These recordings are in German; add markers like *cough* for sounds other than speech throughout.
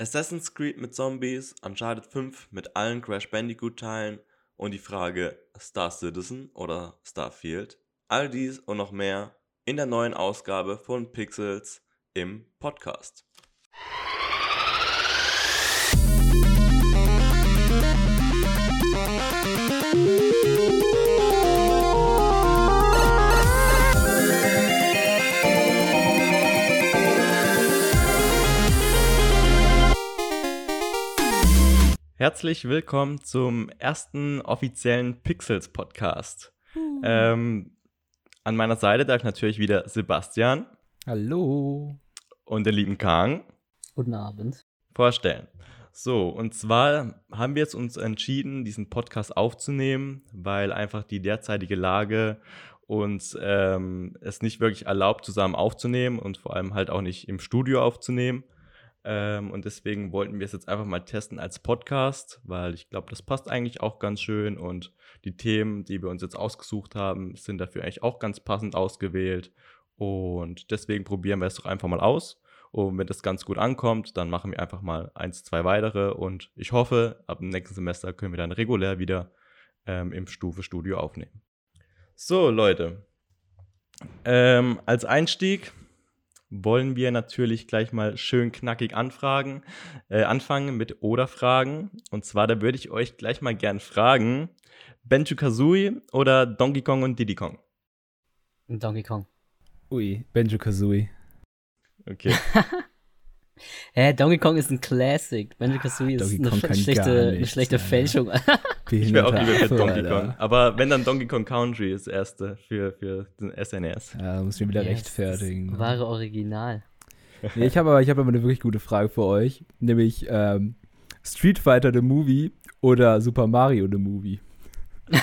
Assassin's Creed mit Zombies, Uncharted 5 mit allen Crash Bandicoot-Teilen und die Frage Star Citizen oder Starfield. All dies und noch mehr in der neuen Ausgabe von Pixels im Podcast. Herzlich willkommen zum ersten offiziellen Pixels Podcast. Ähm, an meiner Seite darf ich natürlich wieder Sebastian. Hallo. Und den lieben Kang. Guten Abend. Vorstellen. So, und zwar haben wir jetzt uns entschieden, diesen Podcast aufzunehmen, weil einfach die derzeitige Lage uns ähm, es nicht wirklich erlaubt, zusammen aufzunehmen und vor allem halt auch nicht im Studio aufzunehmen. Ähm, und deswegen wollten wir es jetzt einfach mal testen als Podcast, weil ich glaube, das passt eigentlich auch ganz schön. Und die Themen, die wir uns jetzt ausgesucht haben, sind dafür eigentlich auch ganz passend ausgewählt. Und deswegen probieren wir es doch einfach mal aus. Und wenn das ganz gut ankommt, dann machen wir einfach mal eins, zwei weitere. Und ich hoffe, ab dem nächsten Semester können wir dann regulär wieder ähm, im Stufe-Studio aufnehmen. So, Leute. Ähm, als Einstieg wollen wir natürlich gleich mal schön knackig anfragen, äh, anfangen mit Oder-Fragen. Und zwar, da würde ich euch gleich mal gern fragen, Benju Kazooie oder Donkey Kong und Diddy Kong? Donkey Kong. Ui, Benjo Kazooie. Okay. *laughs* Hä, Donkey Kong ist ein Classic. Banjo Kazooie ist eine, schlechte, eine schlechte Fälschung. ich wäre auch lieber für Donkey Kong. Aber wenn dann Donkey Kong Country ist das erste für, für den SNES. Ja, da muss ich mir wieder yes, rechtfertigen. Wahre Original. Nee, ich habe aber, hab aber eine wirklich gute Frage für euch. Nämlich ähm, Street Fighter the Movie oder Super Mario the Movie? *laughs*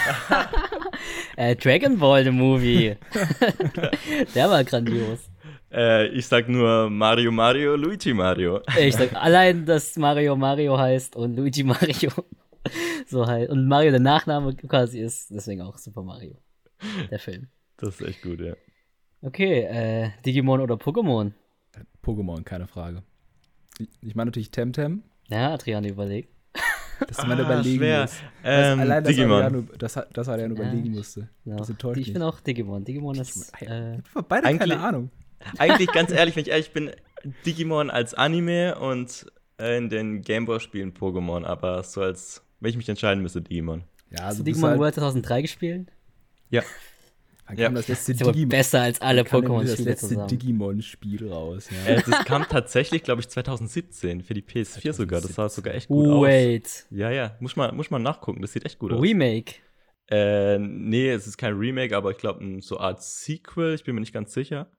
äh, Dragon Ball the Movie. *laughs* *laughs* Der war grandios. Äh, ich sag nur Mario Mario, Luigi Mario. Ich sag allein, dass Mario Mario heißt und Luigi Mario *laughs* so heißt. Und Mario der Nachname quasi ist, deswegen auch Super Mario. Der Film. Das ist echt gut, ja. Okay, äh, Digimon oder Pokémon? Pokémon, keine Frage. Ich meine natürlich Temtem. Ja, Adrian überlegt. Das ist meine ah, Überlegung. Schwer. Ähm, allein, dass Digimon. Adrian, das, das Adrian ja, überlegen musste. Ja. Das enttäuscht Ich bin auch Digimon. Digimon ist. Ich, äh, beide keine Ahnung. Eigentlich, ganz ehrlich, wenn ich ehrlich bin, Digimon als Anime und äh, in den Gameboy-Spielen Pokémon, aber so als, wenn ich mich entscheiden müsste, Digimon. Ja, also Hast du Digimon halt World 2003 gespielt? Ja. Dann kam ja. das letzte Digimon. besser als alle Pokémon-Spiele Das letzte Digimon-Spiel raus. Ja. Äh, das kam tatsächlich, glaube ich, 2017 für die PS4 2017. sogar. Das sah sogar echt gut Wait. aus. Wait. Ja, ja. Muss man, muss man nachgucken. Das sieht echt gut aus. Remake. Äh, nee, es ist kein Remake, aber ich glaube, so eine Art Sequel. Ich bin mir nicht ganz sicher.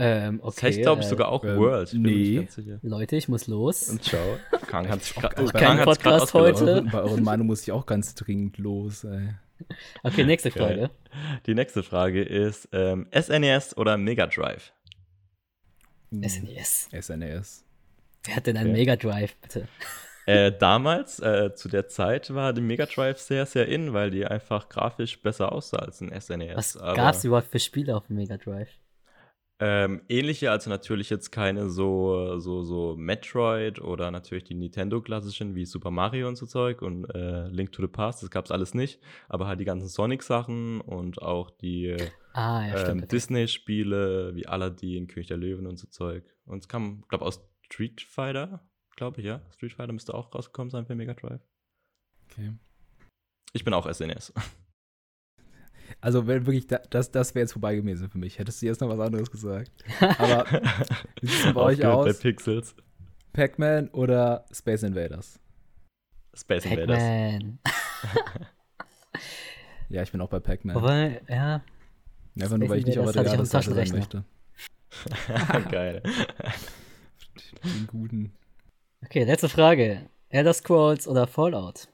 Ähm, okay, das heißt, glaube ich, äh, sogar auch ähm, World. Ich nee. Leute, ich muss los. Und ciao. Kang hat sich Kein Podcast heute. Bei euren Meinung muss ich auch ganz dringend los. Ey. Okay, nächste Frage. Okay. Die nächste Frage ist ähm, SNES e oder Mega Drive? SNES. SNES. Wer hat denn einen okay. Mega Drive, bitte? Äh, damals, äh, zu der Zeit, war die Mega Drive sehr, sehr in, weil die einfach grafisch besser aussah als ein SNES. Was gab es überhaupt für Spiele auf dem Mega Drive? Ähm, ähnliche, also natürlich jetzt keine so, so, so Metroid oder natürlich die Nintendo-klassischen wie Super Mario und so Zeug und äh, Link to the Past, das gab es alles nicht, aber halt die ganzen Sonic-Sachen und auch die ah, ja, ähm, Disney-Spiele wie Aladdin, König der Löwen und so Zeug. Und es kam, glaube aus Street Fighter, glaube ich, ja. Street Fighter müsste auch rausgekommen sein für Mega Drive. Okay. Ich bin auch SNES. *laughs* Also, wenn wirklich, das, das wäre jetzt vorbei gewesen für mich. Hättest du jetzt noch was anderes gesagt. Aber *laughs* wie sieht es bei euch aus? Bei Pixels. Pac-Man oder Space Invaders? Space Invaders. Pac-Man. *laughs* ja, ich bin auch bei Pac-Man. Wobei, ja. Einfach nur, weil ich nicht auf der Jahresseite sein möchte. *laughs* Geil. Den guten. Okay, letzte Frage. Elder Scrolls oder Fallout?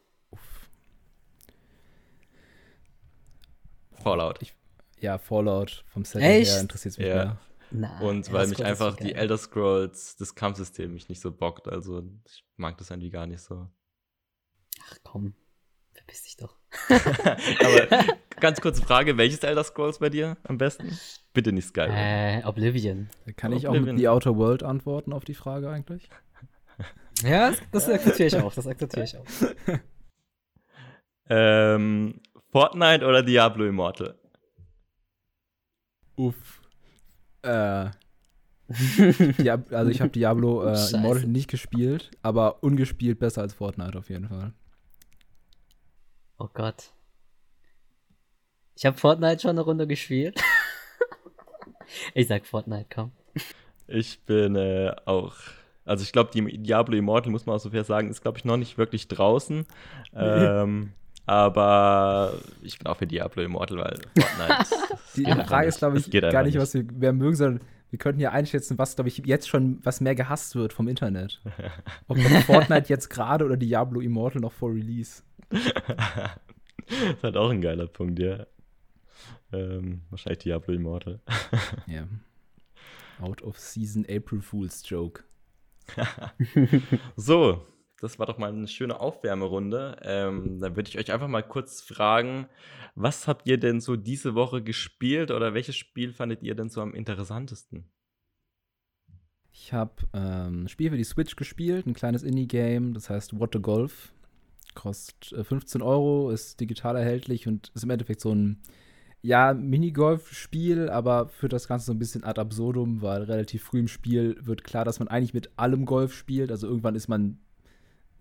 Fallout. Ich, ja, Fallout vom Setting Echt? her interessiert es mich ja. mehr. Nein, und weil mich einfach die Elder Scrolls, das Kampfsystem mich nicht so bockt. Also ich mag das irgendwie gar nicht so. Ach komm, verpiss dich doch. *laughs* Aber ganz kurze Frage, welches Elder Scrolls bei dir am besten? Bitte nicht Skyrim. Äh, Oblivion. Kann ich auch mit The Outer World antworten auf die Frage eigentlich? Ja, das, das akzeptiere ich auch. Das akzeptiere ich auch. Ähm, Fortnite oder Diablo Immortal? Uff. Äh. Diab also ich habe Diablo äh. Immortal nicht gespielt, aber ungespielt besser als Fortnite auf jeden Fall. Oh Gott. Ich habe Fortnite schon eine Runde gespielt. *laughs* ich sag Fortnite, komm. Ich bin äh, auch. Also ich glaube, die Diablo Immortal, muss man auch so fair sagen, ist, glaube ich, noch nicht wirklich draußen. Ähm, aber ich bin auch für Diablo Immortal, weil Fortnite. *laughs* Die Frage ist, glaube ich, geht gar nicht, was wir mehr mögen, sondern wir könnten hier einschätzen, was, glaube ich, jetzt schon, was mehr gehasst wird vom Internet. *laughs* Ob Fortnite jetzt gerade oder Diablo Immortal noch vor Release. *laughs* das ist halt auch ein geiler Punkt, ja. Ähm, wahrscheinlich Diablo Immortal. Ja. Out of Season April Fool's Joke. So, das war doch mal eine schöne Aufwärmerunde. Ähm, dann würde ich euch einfach mal kurz fragen, was habt ihr denn so diese Woche gespielt oder welches Spiel fandet ihr denn so am interessantesten? Ich habe ähm, ein Spiel für die Switch gespielt, ein kleines Indie-Game, das heißt What the Golf. Kostet äh, 15 Euro, ist digital erhältlich und ist im Endeffekt so ein, ja, Minigolf-Spiel, aber führt das Ganze so ein bisschen ad absurdum, weil relativ früh im Spiel wird klar, dass man eigentlich mit allem Golf spielt. Also irgendwann ist man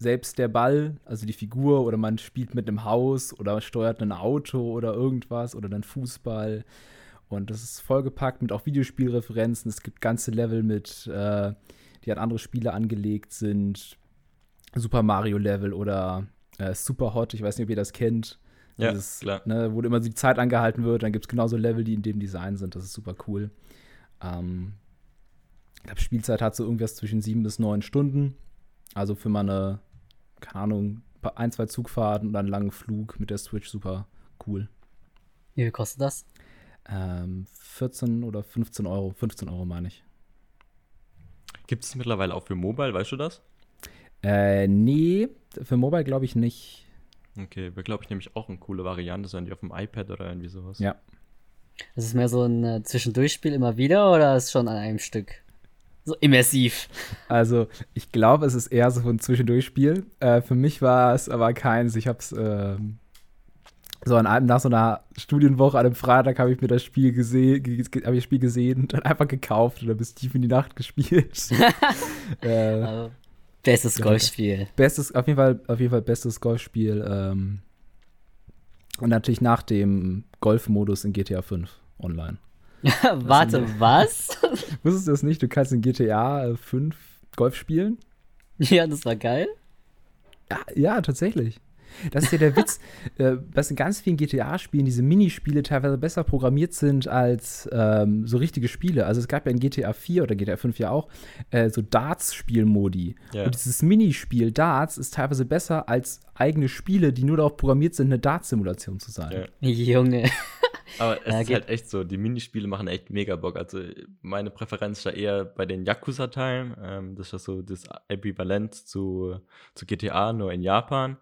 selbst der Ball, also die Figur, oder man spielt mit einem Haus oder steuert ein Auto oder irgendwas oder dann Fußball. Und das ist vollgepackt mit auch Videospielreferenzen. Es gibt ganze Level mit, äh, die an andere Spiele angelegt sind. Super Mario Level oder äh, Super Hot, ich weiß nicht, ob ihr das kennt. Ja, Dieses, klar. Ne, wo immer so die Zeit angehalten wird, dann gibt es genauso Level, die in dem Design sind. Das ist super cool. Ähm, ich glaube, Spielzeit hat so irgendwas zwischen sieben bis neun Stunden. Also für mal eine, keine Ahnung, ein, zwei Zugfahrten und einen langen Flug mit der Switch super cool. Wie viel kostet das? Ähm, 14 oder 15 Euro. 15 Euro meine ich. Gibt es mittlerweile auch für Mobile, weißt du das? Äh, nee, für Mobile glaube ich nicht. Okay, wäre, glaube ich, nämlich auch eine coole Variante, so irgendwie auf dem iPad oder irgendwie sowas. Ja. Ist es mehr so ein äh, Zwischendurchspiel immer wieder oder ist es schon an einem Stück? So immersiv. Also, ich glaube, es ist eher so ein Zwischendurchspiel. Äh, für mich war es aber keins. Ich habe es ähm, so an einem, nach so einer Studienwoche an einem Freitag habe ich mir das Spiel gesehen, ge ich das Spiel gesehen und dann einfach gekauft und dann bis tief in die Nacht gespielt. *laughs* äh, Also, bestes. Golfspiel. bestes, auf jeden Fall, auf jeden Fall bestes Golfspiel. Ähm, und natürlich nach dem Golfmodus in GTA 5 online. *laughs* Warte, was? *laughs* Wusstest du das nicht? Du kannst in GTA 5 Golf spielen? ja, das war geil. Ja, ja, tatsächlich. Das ist ja der *laughs* Witz, äh, dass in ganz vielen GTA-Spielen diese Minispiele teilweise besser programmiert sind als ähm, so richtige Spiele. Also es gab ja in GTA 4 oder GTA 5 ja auch äh, so Darts-Spielmodi. Ja. Und dieses Minispiel Darts ist teilweise besser als eigene Spiele, die nur darauf programmiert sind, eine Darts-Simulation zu sein. Ja. Junge. *laughs* Aber es Ja, ist geht- halt echt so, die Minispiele machen echt mega Bock. Also meine Präferenz ist da eher bei den Yakuza-Teilen. Ähm, das ist ja so das Äquivalent zu, zu GTA, nur in Japan.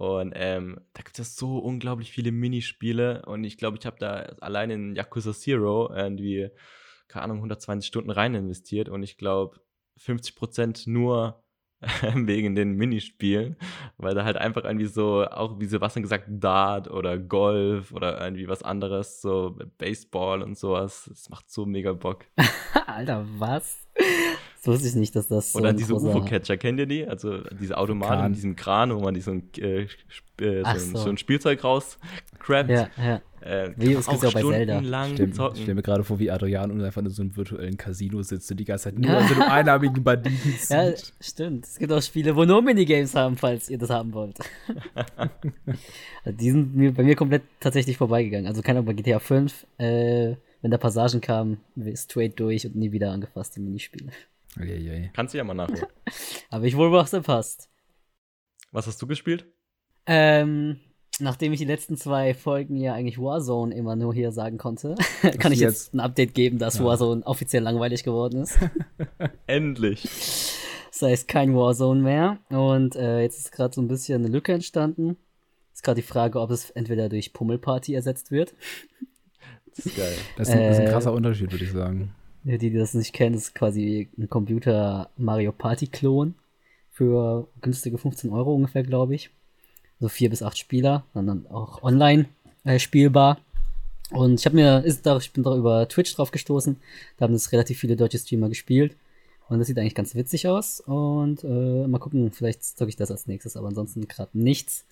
Und ähm, da gibt es so unglaublich viele Minispiele. Und ich glaube, ich habe da allein in Yakuza Zero irgendwie, keine Ahnung, 120 Stunden rein investiert. Und ich glaube, 50% nur *laughs* wegen den Minispielen, weil da halt einfach irgendwie so, auch wie Sebastian gesagt, Dart oder Golf oder irgendwie was anderes, so Baseball und sowas. Das macht so mega Bock. *laughs* Alter, was? Das wusste ich nicht, dass das so Oder diese UFO-Catcher, kennt ihr die? Also diese Automaten mit diesem Kran, wo man die so ein, äh, äh, so, so. so ein Spielzeug rauscrappt. Ja, ja. Äh, Wie, man gibt's ja auch bei Zelda. Stimmt. Ich stelle mir gerade vor, wie Adrian und einfach in so einem virtuellen Casino sitzt und die ganze Zeit nur *laughs* an so einem einarmigen Banditen zieht. Ja, stimmt. Es gibt auch Spiele, wo nur Minigames haben, falls ihr das haben wollt. Also *laughs* die sind mir, bei mir komplett tatsächlich vorbeigegangen. Also keine Ahnung, bei GTA 5, äh, wenn da Passagen kamen, straight durch und nie wieder angefasst, die Minispiele. Eieiei. Kannst du ja mal nachholen. *laughs* Aber ich wohl was passt. Was hast du gespielt? Ähm, nachdem ich die letzten zwei Folgen ja eigentlich Warzone immer nur hier sagen konnte, *laughs* kann ich jetzt jetzt- ein Update geben, dass Ja. Warzone offiziell langweilig geworden ist. *laughs* Endlich. Das heißt kein Warzone mehr. Und äh, jetzt ist gerade so ein bisschen eine Lücke entstanden. Ist gerade die Frage, ob es entweder durch Pummelparty ersetzt wird. Das ist geil. Das ist, ein, das ist ein Äh, krasser Unterschied, würde ich sagen. Die, die das nicht kennen, ist quasi ein Computer Mario Party Klon. für günstige 15 Euro ungefähr, glaube ich. So vier bis acht Spieler, dann, dann auch online äh, spielbar. Und ich habe mir, ist da, ich bin da über Twitch drauf gestoßen. Da haben das relativ viele deutsche Streamer gespielt. Und das sieht eigentlich ganz witzig aus. Und äh, mal gucken, vielleicht zocke ich das als nächstes, aber ansonsten gerade nichts.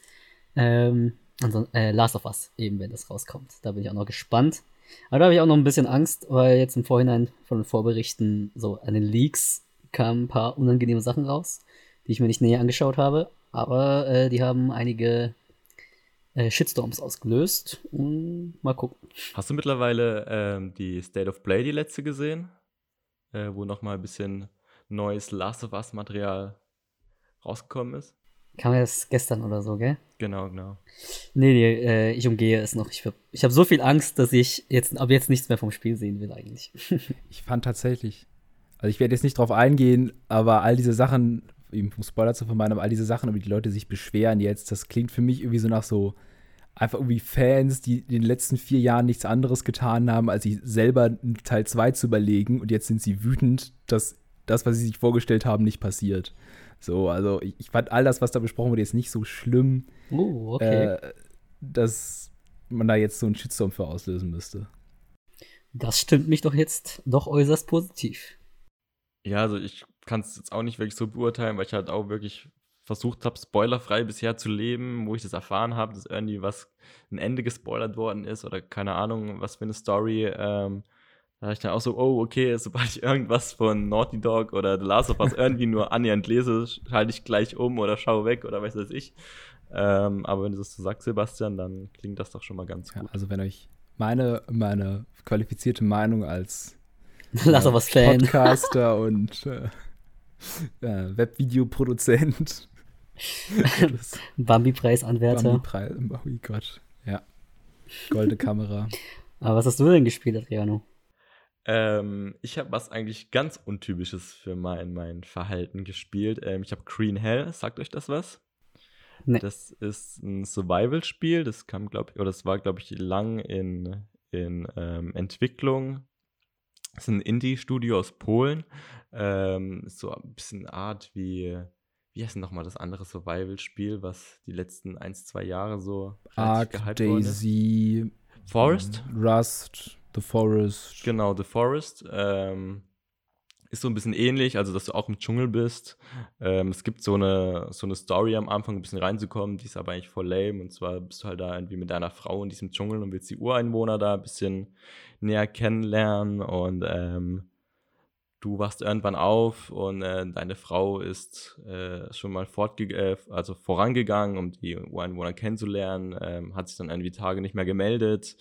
Ähm, ansonsten, äh, Last of Us, eben wenn das rauskommt. Da bin ich auch noch gespannt. Aber da habe ich auch noch ein bisschen Angst, weil jetzt im Vorhinein von den Vorberichten, so an den Leaks, kamen ein paar unangenehme Sachen raus, die ich mir nicht näher angeschaut habe. Aber äh, die haben einige äh, Shitstorms ausgelöst. Und mal gucken. Hast du mittlerweile ähm, die State of Play, die letzte, gesehen? Äh, wo nochmal ein bisschen neues Last of Us-Material rausgekommen ist? Kam erst gestern oder so, gell? Genau, genau. Nee, nee äh, ich umgehe es noch. Ich habe ich hab so viel Angst, dass ich jetzt ab jetzt nichts mehr vom Spiel sehen will, eigentlich. *laughs* ich fand tatsächlich, also ich werde jetzt nicht drauf eingehen, aber all diese Sachen, um Spoiler zu vermeiden, aber all diese Sachen, über die Leute sich beschweren jetzt, das klingt für mich irgendwie so nach so einfach irgendwie Fans, die in den letzten vier Jahren nichts anderes getan haben, als sich selber Teil 2 zu überlegen und jetzt sind sie wütend, dass das, was sie sich vorgestellt haben, nicht passiert. So, also ich, ich fand all das, was da besprochen wurde, jetzt nicht so schlimm, uh, okay. äh, dass man da jetzt so einen Shitstorm für auslösen müsste. Das stimmt mich doch jetzt doch äußerst positiv. Ja, also ich kann es jetzt auch nicht wirklich so beurteilen, weil ich halt auch wirklich versucht habe, spoilerfrei bisher zu leben, wo ich das erfahren habe, dass irgendwie was ein Ende gespoilert worden ist oder keine Ahnung, was für eine Story. Ähm, da dachte ich dann auch so, oh, okay, sobald ich irgendwas von Naughty Dog oder The Last of Us irgendwie nur annähernd lese, schalte ich gleich um oder schaue weg oder weiß was ich. Ähm, aber wenn du das so sagst, Sebastian, dann klingt das doch schon mal ganz gut. Ja, also wenn euch meine, meine qualifizierte Meinung als *laughs* Last of Us Fan. Podcaster *laughs* und äh, äh, Webvideoproduzent. *laughs* Bambi-Preisanwärter. Bambi-Preis, oh Gott, ja. Goldene Kamera. Aber was hast du denn gespielt, Adriano? Ähm, ich habe was eigentlich ganz Untypisches für mein, mein Verhalten gespielt. Ähm, ich habe Green Hell, sagt euch das was? Nee. Das ist ein Survival-Spiel, das kam, glaube ich, oder das war, glaube ich, lang in, in ähm, Entwicklung. Das ist ein Indie-Studio aus Polen. Ähm, so ein bisschen Art wie, wie heißt denn nochmal das andere Survival-Spiel, was die letzten ein, zwei Jahre so Ark, Daisy, Forest? Rust. The Forest. Genau, The Forest. Ähm, ist so ein bisschen ähnlich, also dass du auch im Dschungel bist. Ähm, es gibt so eine, so eine Story am Anfang, ein bisschen reinzukommen, die ist aber eigentlich voll lame. Und zwar bist du halt da irgendwie mit deiner Frau in diesem Dschungel und willst die Ureinwohner da ein bisschen näher kennenlernen. Und ähm, du wachst irgendwann auf und äh, deine Frau ist äh, schon mal äh, also vorangegangen, um die Ureinwohner kennenzulernen, ähm, hat sich dann irgendwie Tage nicht mehr gemeldet.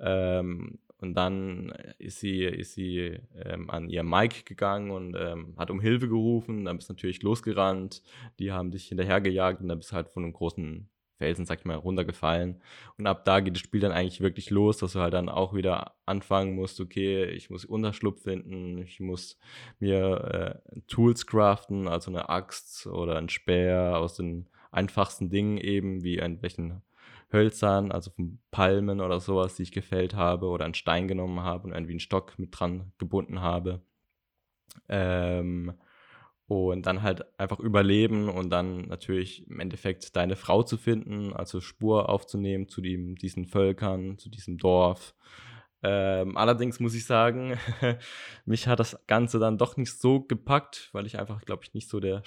Ähm, und dann ist sie, ist sie ähm, an ihr Mike gegangen und ähm, hat um Hilfe gerufen. Dann bist du natürlich losgerannt. Die haben dich hinterhergejagt und dann bist du halt von einem großen Felsen, sag ich mal, runtergefallen. Und ab da geht das Spiel dann eigentlich wirklich los, dass du halt dann auch wieder anfangen musst, okay, ich muss Unterschlupf finden, ich muss mir äh, Tools craften, also eine Axt oder ein Speer aus den einfachsten Dingen eben, wie irgendwelchen Hölzern, also von Palmen oder sowas, die ich gefällt habe oder einen Stein genommen habe und irgendwie einen Stock mit dran gebunden habe. Ähm, und dann halt einfach überleben und dann natürlich im Endeffekt deine Frau zu finden, also Spur aufzunehmen zu dem, diesen Völkern, zu diesem Dorf. Ähm, allerdings muss ich sagen, *laughs* mich hat das Ganze dann doch nicht so gepackt, weil ich einfach, glaube ich, nicht so der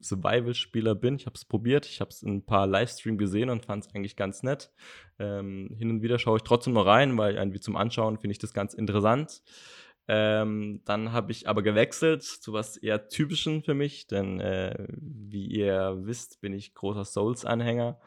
Survival-Spieler bin. Ich habe es probiert, ich habe es in ein paar Livestreams gesehen und fand es eigentlich ganz nett. Ähm, hin und wieder schaue ich trotzdem noch rein, weil irgendwie zum Anschauen finde ich das ganz interessant. Ähm, dann habe ich aber gewechselt zu was eher Typischen für mich, denn äh, wie ihr wisst, bin ich großer Souls-Anhänger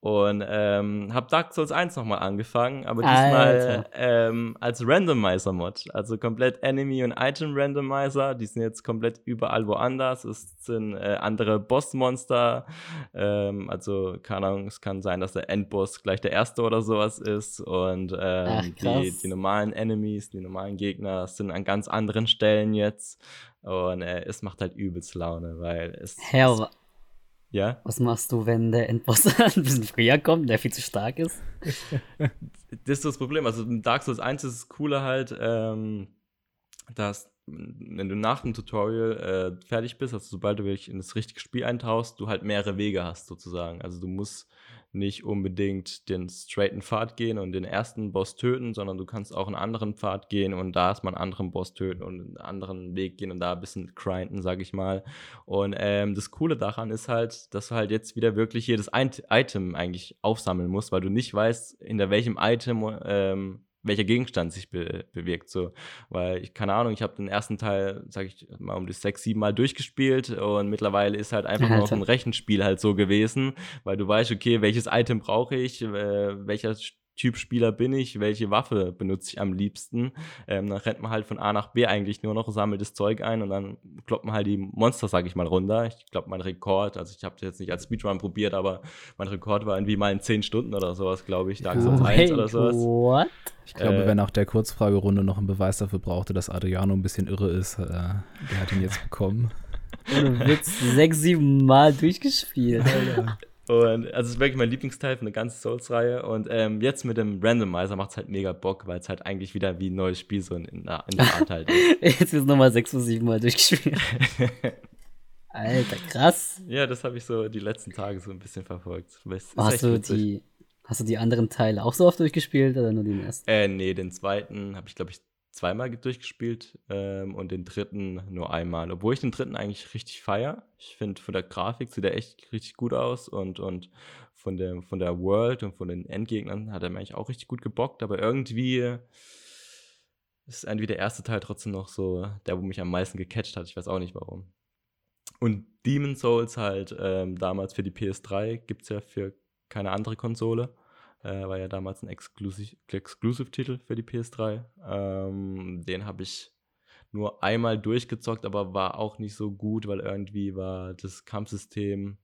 und ähm, habe Dark Souls 1 nochmal angefangen, aber diesmal ähm, als Randomizer-Mod. Also komplett Enemy- und Item-Randomizer. Die sind jetzt komplett überall woanders. Es sind äh, andere Bossmonster. Ähm, also, keine Ahnung, es kann sein, dass der Endboss gleich der erste oder sowas ist. Und ähm, Ach, die, die, normalen Enemies, die normalen Gegner sind an ganz anderen Stellen jetzt. Und äh, es macht halt übelst Laune, weil es. Hell, ja. Was machst du, wenn der Endboss *laughs* ein bisschen früher kommt, der viel zu stark ist? *laughs* das ist das Problem. Also Dark Souls 1 ist es cooler halt, ähm, dass wenn du nach dem Tutorial äh, fertig bist, also sobald du wirklich in das richtige Spiel eintauchst, du halt mehrere Wege hast sozusagen. Also du musst nicht unbedingt den straighten Pfad gehen und den ersten Boss töten, sondern du kannst auch einen anderen Pfad gehen und da erstmal einen anderen Boss töten und einen anderen Weg gehen und da ein bisschen grinden, sag ich mal. Und ähm, das Coole daran ist halt, dass du halt jetzt wieder wirklich jedes Item eigentlich aufsammeln musst, weil du nicht weißt, hinter welchem Item ähm, welcher Gegenstand sich be bewegt. So. Weil ich, keine Ahnung, ich habe den ersten Teil, sag ich mal, um die sechs, sieben Mal durchgespielt und mittlerweile ist halt einfach nur noch ein Rechenspiel halt so gewesen, weil du weißt, okay, welches Item brauche ich, äh, welcher Typ Spieler bin ich, welche Waffe benutze ich am liebsten. Ähm, dann rennt man halt von A nach B eigentlich nur noch, sammelt das Zeug ein und dann kloppt man halt die Monster, sag ich mal, runter. Ich glaube, mein Rekord, also ich habe das jetzt nicht als Speedrun probiert, aber mein Rekord war irgendwie mal in 10 Stunden oder sowas, glaube ich, Dark Souls 1 oder sowas. What? Ich glaube, äh, wer nach der Kurzfragerunde noch einen Beweis dafür brauchte, dass Adriano ein bisschen irre ist, äh, der hat ihn jetzt bekommen. *laughs* Ohne Witz, sechs, sieben Mal durchgespielt. Alter. Und also es ist wirklich mein Lieblingsteil von der ganzen Souls-Reihe. Und ähm, jetzt mit dem Randomizer macht es halt mega Bock, weil es halt eigentlich wieder wie ein neues Spiel so in, in, der, Art halt ist. *laughs* jetzt wird nochmal sechs oder sieben Mal durchgespielt. *laughs* Alter, krass. Ja, das habe ich so die letzten Tage so ein bisschen verfolgt. hast, du die, hast du die anderen Teile auch so oft durchgespielt oder nur den ersten? Äh, nee, den zweiten habe ich, glaube ich, zweimal durchgespielt ähm, und den dritten nur einmal. Obwohl ich den dritten eigentlich richtig feier. Ich finde, von der Grafik sieht er echt richtig gut aus und, und von, der, von der World und von den Endgegnern hat er mir eigentlich auch richtig gut gebockt. Aber irgendwie ist irgendwie der erste Teil trotzdem noch so der, wo mich am meisten gecatcht hat. Ich weiß auch nicht warum. Und Demon Souls halt ähm, damals für die PS3 gibt es ja für keine andere Konsole. Äh, war ja damals ein Exclusive-Titel für die PS3. Ähm, den habe ich nur einmal durchgezockt, aber war auch nicht so gut, weil irgendwie war das Kampfsystem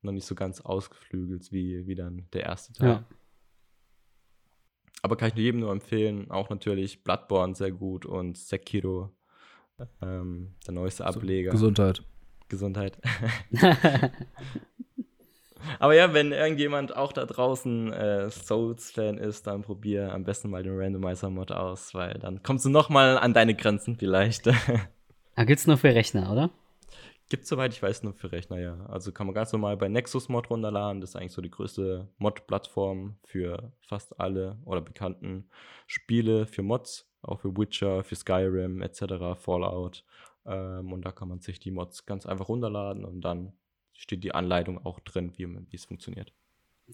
noch nicht so ganz ausgeflügelt wie, wie dann der erste Teil. Ja. Aber kann ich nur jedem nur empfehlen. Auch natürlich Bloodborne sehr gut und Sekiro, ähm, der neueste Ableger. Gesundheit. Gesundheit. *laughs* *laughs* Aber ja, wenn irgendjemand auch da draußen äh, Souls-Fan ist, dann probier am besten mal den Randomizer-Mod aus, weil dann kommst du noch mal an deine Grenzen vielleicht. *laughs* ah, gibt's nur für Rechner, oder? Gibt's soweit ich weiß nur für Rechner, ja. Also kann man ganz normal bei Nexus Mod runterladen. Das ist eigentlich so die größte Mod-Plattform für fast alle oder bekannten Spiele für Mods, auch für Witcher, für Skyrim etc., Fallout. Ähm, und da kann man sich die Mods ganz einfach runterladen und dann steht die Anleitung auch drin, wie, wie es funktioniert.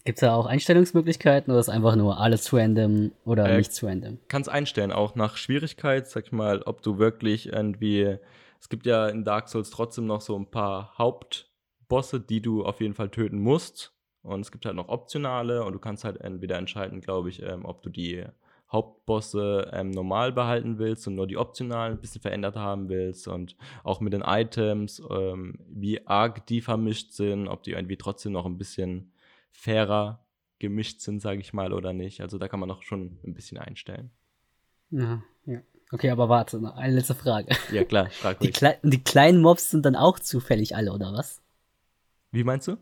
Gibt es da auch Einstellungsmöglichkeiten oder ist einfach nur alles zu random oder äh, nicht zu random? Kannst einstellen, auch nach Schwierigkeit, sag ich mal, ob du wirklich irgendwie. Es gibt ja in Dark Souls trotzdem noch so ein paar Hauptbosse, die du auf jeden Fall töten musst. Und es gibt halt noch optionale und du kannst halt entweder entscheiden, glaube ich, ähm, ob du die Hauptbosse ähm, normal behalten willst und nur die optionalen ein bisschen verändert haben willst und auch mit den Items, ähm, wie arg die vermischt sind, ob die irgendwie trotzdem noch ein bisschen fairer gemischt sind, sage ich mal, oder nicht. Also da kann man noch schon ein bisschen einstellen. Ja, ja. Okay, aber warte, noch eine letzte Frage. Ja, klar, *laughs* frag mich. Die, Kle die kleinen Mobs sind dann auch zufällig alle, oder was? Wie meinst du?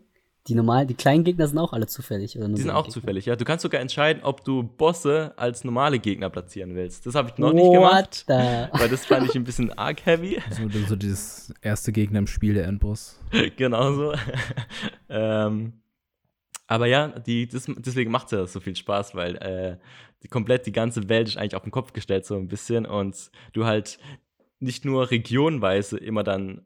Die normalen, die kleinen Gegner sind auch alle zufällig, oder? die sind auch Gegner? zufällig, ja. Du kannst sogar entscheiden, ob du Bosse als normale Gegner platzieren willst. Das habe ich noch What nicht gemacht, the? weil das fand ich ein bisschen arg heavy. So, so dieses erste Gegner im Spiel, der Endboss. *laughs* genau so. *laughs* ähm, aber ja, die, das, deswegen macht es ja so viel Spaß, weil äh, die, komplett die ganze Welt ist eigentlich auf den Kopf gestellt so ein bisschen und du halt nicht nur regionweise immer dann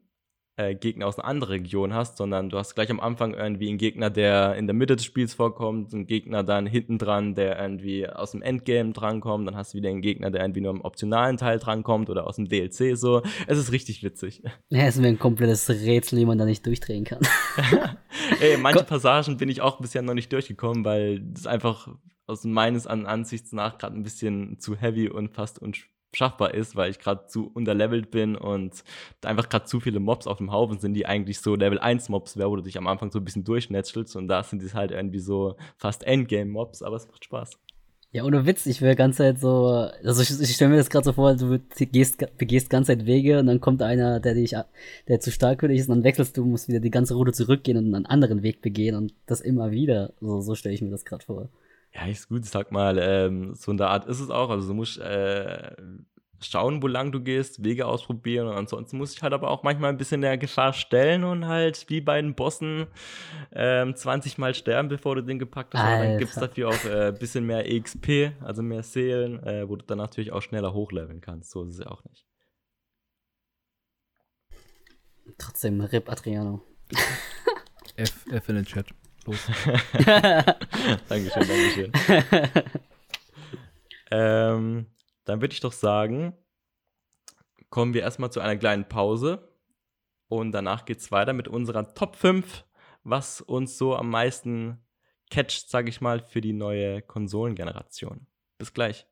äh, Gegner aus einer anderen Region hast, sondern du hast gleich am Anfang irgendwie einen Gegner, der in der Mitte des Spiels vorkommt, einen Gegner dann hinten dran, der irgendwie aus dem Endgame drankommt, dann hast du wieder einen Gegner, der irgendwie nur im optionalen Teil drankommt oder aus dem DLC so. Es ist richtig witzig. Ja, es ist mir ein komplettes Rätsel, wie man da nicht durchdrehen kann. *laughs* Ey, manche Passagen bin ich auch bisher noch nicht durchgekommen, weil das einfach aus meines Ansichts nach gerade ein bisschen zu heavy und fast unspielbar schaffbar ist, weil ich gerade zu unterlevelt bin und einfach gerade zu viele Mobs auf dem Haufen sind, die eigentlich so Level 1 Mobs wären, wo du dich am Anfang so ein bisschen durchnetzelst und da sind die halt irgendwie so fast Endgame-Mobs, aber es macht Spaß. Ja, ohne Witz, ich will die ganze Zeit so, also ich, ich stelle mir das gerade so vor, du gehst, begehst ganze Zeit Wege und dann kommt einer, der dich, der zu stark für dich ist und dann wechselst du, musst wieder die ganze Route zurückgehen und einen anderen Weg begehen und das immer wieder. So, so stelle ich mir das gerade vor. Ja, ist gut, sag mal, ähm, so in der Art ist es auch. Also du musst äh, schauen, wo lang du gehst, Wege ausprobieren. Und ansonsten muss ich halt aber auch manchmal ein bisschen der Gefahr stellen und halt wie bei den Bossen ähm, 20 Mal sterben, bevor du den gepackt hast. Aber dann gibt es dafür auch ein äh, bisschen mehr EXP, also mehr Seelen, äh, wo du dann natürlich auch schneller hochleveln kannst. So ist es ja auch nicht. Trotzdem RIP Adriano. F, F in den Chat. Los. *laughs* Dankeschön, Dankeschön. *laughs* ähm, dann würde ich doch sagen, kommen wir erstmal zu einer kleinen Pause und danach geht es weiter mit unserer Top 5, was uns so am meisten catcht, sage ich mal, für die neue Konsolengeneration. Bis gleich.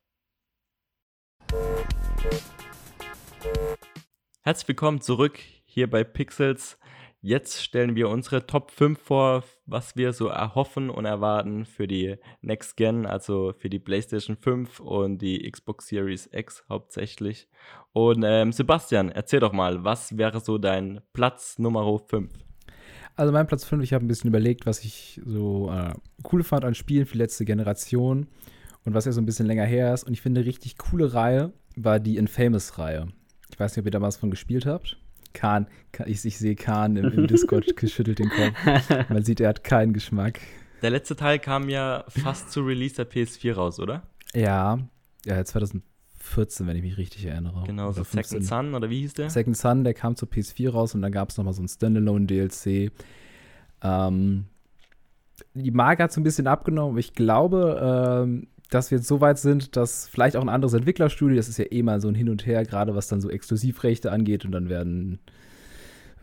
Herzlich willkommen zurück hier bei Pixels. Jetzt stellen wir unsere Top 5 vor, was wir so erhoffen und erwarten für die Next Gen, also für die PlayStation 5 und die Xbox Series X hauptsächlich. Und ähm, Sebastian, erzähl doch mal, was wäre so dein Platz Nummer 5? Also mein Platz 5, ich habe ein bisschen überlegt, was ich so äh, cool fand an Spielen für die letzte Generation und was ja so ein bisschen länger her ist. Und ich finde, eine richtig coole Reihe war die Infamous-Reihe. Ich weiß nicht, ob ihr damals von gespielt habt. Kahn, ich, ich sehe Kahn im, im *laughs* Discord geschüttelt den Kopf. *laughs* Man sieht, er hat keinen Geschmack. Der letzte Teil kam ja fast zu Release der PS4 raus, oder? Ja, ja 2014, wenn ich mich richtig erinnere. Genau, so Second Sun, oder wie hieß der? Second Sun, der kam zur PS4 raus und dann gab es nochmal so ein Standalone-DLC. Ähm, die Marke hat so ein bisschen abgenommen, aber ich glaube, ähm, dass wir jetzt so weit sind, dass vielleicht auch ein anderes Entwicklerstudio, das ist ja eh mal so ein Hin und Her, gerade was dann so Exklusivrechte angeht und dann werden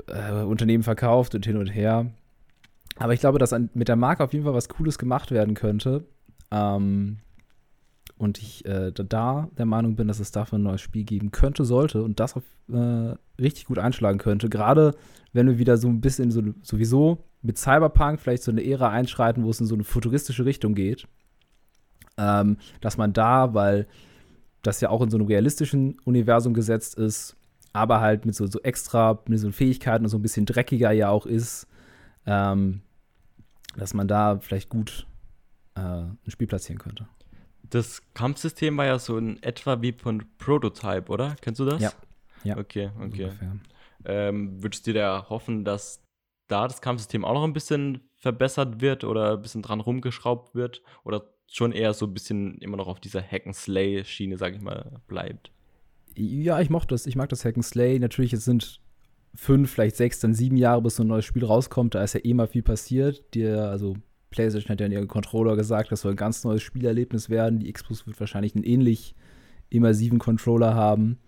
äh, Unternehmen verkauft und hin und her. Aber ich glaube, dass an, mit der Marke auf jeden Fall was Cooles gemacht werden könnte. Ähm, und ich äh, da der Meinung bin, dass es dafür ein neues Spiel geben könnte, sollte und das auf, äh, richtig gut einschlagen könnte. Gerade wenn wir wieder so ein bisschen so, sowieso mit Cyberpunk vielleicht so eine Ära einschreiten, wo es in so eine futuristische Richtung geht ähm, dass man da, weil das ja auch in so einem realistischen Universum gesetzt ist, aber halt mit so, so extra, mit so Fähigkeiten und so ein bisschen dreckiger ja auch ist, ähm, dass man da vielleicht gut äh, ein Spiel platzieren könnte. Das Kampfsystem war ja so in etwa wie von Prototype, oder? Kennst du das? Ja. ja. Okay, okay. Ähm, würdest du dir hoffen, dass da das Kampfsystem auch noch ein bisschen verbessert wird oder ein bisschen dran rumgeschraubt wird? Oder schon eher so ein bisschen immer noch auf dieser Hack-and-Slay-Schiene, sag ich mal, bleibt. Ja, ich mochte das. Ich mag das Hack-and-Slay. Natürlich, es sind fünf, vielleicht sechs, dann sieben Jahre, bis so ein neues Spiel rauskommt. Da ist ja eh mal viel passiert. Die, also PlayStation hat ja in ihrem Controller gesagt, das soll ein ganz neues Spielerlebnis werden. Die Xbox wird wahrscheinlich einen ähnlich immersiven Controller haben.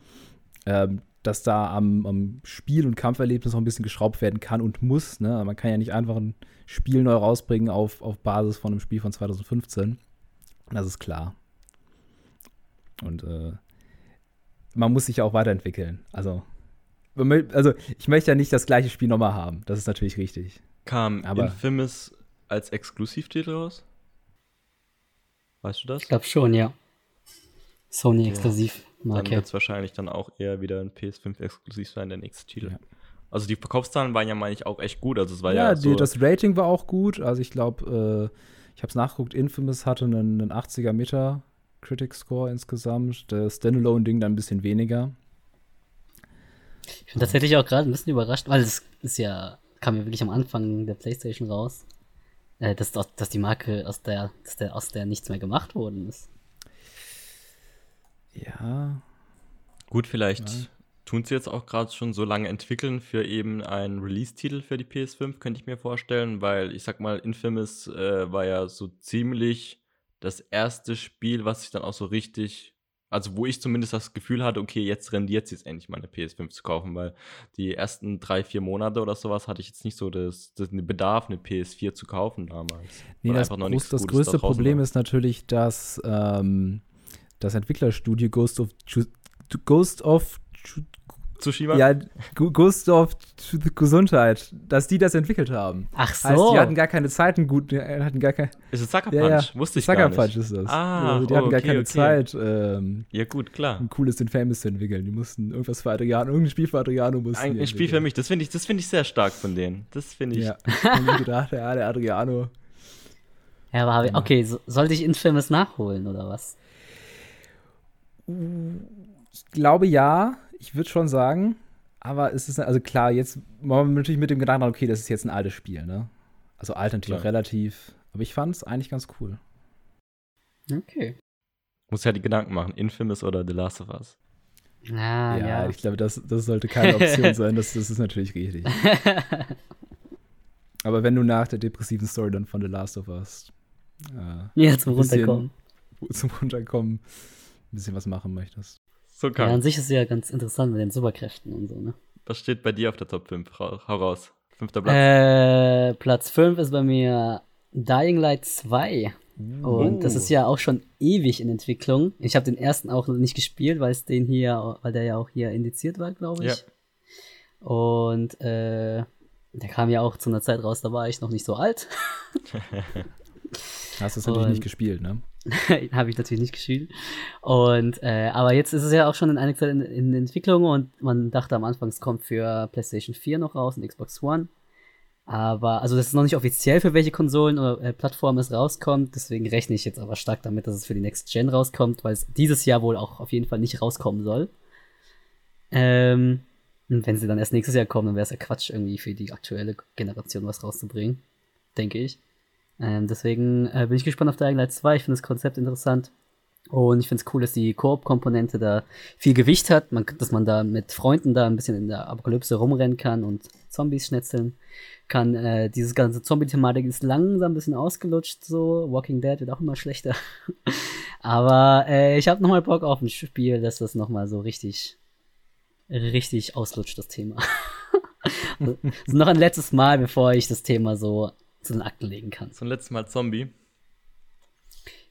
Ähm, dass da am, am, Spiel- und Kampferlebnis noch ein bisschen geschraubt werden kann und muss. Ne? Man kann ja nicht einfach ein Spiel neu rausbringen auf, auf Basis von einem Spiel von 2015. Das ist klar. Und äh, man muss sich auch weiterentwickeln. Also, also ich möchte ja nicht das gleiche Spiel nochmal haben. Das ist natürlich richtig. Kam Aber Infamous als Exklusivtitel raus? Weißt du das? Ich glaube schon, ja. Sony exklusiv. Ja. Dann wird es wahrscheinlich dann auch eher wieder ein PS5 exklusiv sein, der nächste Titel. Ja. Also die Verkaufszahlen waren ja, meine ich, auch echt gut. Also es war ja, ja so das Rating war auch gut. Also ich glaube, äh, ich habe es nachgeguckt, Infamous hatte einen, einen 80er Meter Critic Score insgesamt. Das Standalone-Ding dann ein bisschen weniger. Ich bin tatsächlich auch gerade ein bisschen überrascht, weil es ist ja, kam ja wirklich am Anfang der Playstation raus, äh, dass, dass die Marke aus der, dass der, aus der nichts mehr gemacht worden ist. Ja. Gut, vielleicht tun sie jetzt auch gerade schon so lange entwickeln für eben einen Release-Titel für die PS5, könnte ich mir vorstellen, weil ich sag mal, Infamous äh, war ja so ziemlich das erste Spiel, was sich dann auch so richtig, also wo ich zumindest das Gefühl hatte, okay, jetzt rendiert es jetzt endlich mal eine PS5 zu kaufen, weil die ersten drei, vier Monate oder sowas hatte ich jetzt nicht so das, das den Bedarf, eine PS4 zu kaufen damals. Nee, das, groß, das größte Problem war. ist natürlich, dass ähm, das Entwicklerstudio Ghost of, Ghost of Tsushima? Ja, Gustav Gesundheit, dass die das entwickelt haben. Ach so. Heißt, die hatten gar keine Zeit, gut, hatten gar keine. Ist es Sucker Punch? Ja, ja. Wusste ich Sucker gar nicht. Punch ist das. Ah, also die oh, hatten okay, gar keine okay. Zeit, ähm, ja gut, klar. ein cooles Infamous zu entwickeln. Die mussten irgendwas für Adriano, irgendein Spiel für Adriano mussten. Ein, ein Spiel für mich, das finde ich, das ich sehr stark von denen. Das finde ich. Ja, haben ich gedacht, ja, der Adriano. Ja, aber ich, okay, so, sollte ich Infamous nachholen oder was? Ich glaube ja, ich würde schon sagen. Aber es ist, also klar, jetzt wollen wir natürlich mit dem Gedanken, okay, das ist jetzt ein altes Spiel, ne? Also alt natürlich auch relativ. Aber ich fand es eigentlich ganz cool. Okay. Muss ja die Gedanken machen, Infamous oder The Last of Us. Ah, ja, ja. ich glaube, das, das sollte keine Option sein. Das, das ist natürlich richtig. *laughs* Aber wenn du nach der depressiven Story dann von The Last of Us äh, ja, zum bisschen- Runterkommen. *laughs* zum Runterkommen ein bisschen was machen möchtest. So Ja, kann. an sich ist es ja ganz interessant mit den Superkräften und so, ne? Was steht bei dir auf der Top 5? Hau raus. Fünfter Platz. Äh, Platz 5 ist bei mir Dying Light 2. Und das ist ja auch schon ewig in Entwicklung. Ich habe den ersten auch noch nicht gespielt, weil es den hier, weil der ja auch hier indiziert war, glaube ich. Und äh, der kam ja auch zu einer Zeit raus, da war ich noch nicht so alt. *laughs* *laughs* Hast du es natürlich nicht gespielt, ne? *laughs* habe ich natürlich nicht gespielt. Und äh, aber jetzt ist es ja auch schon in in, in Entwicklung und man dachte am Anfang, es kommt für PlayStation 4 noch raus und Xbox One. Aber, also das ist noch nicht offiziell, für welche Konsolen oder äh, Plattformen es rauskommt. Deswegen rechne ich jetzt aber stark damit, dass es für die Next Gen rauskommt, weil es dieses Jahr wohl auch auf jeden Fall nicht rauskommen soll. Ähm, und wenn sie dann erst nächstes Jahr kommen, dann wäre es ja Quatsch, irgendwie für die aktuelle Generation was rauszubringen. Denke ich. Ähm, deswegen äh, bin ich gespannt auf Dying Light 2. Ich finde das Konzept interessant. Und ich finde es cool, dass die Koop-Komponente da viel Gewicht hat, man, dass man da mit Freunden da ein bisschen in der Apokalypse rumrennen kann und Zombies schnetzeln kann. Äh, dieses ganze Zombie-Thematik ist langsam ein bisschen ausgelutscht, so. Walking Dead wird auch immer schlechter. *laughs* Aber äh, ich habe nochmal Bock auf ein Spiel, dass das nochmal so richtig, richtig auslutscht, das Thema. *laughs* also, noch ein letztes Mal, bevor ich das Thema so zu den Akten legen kann. Zum letzten Mal Zombie.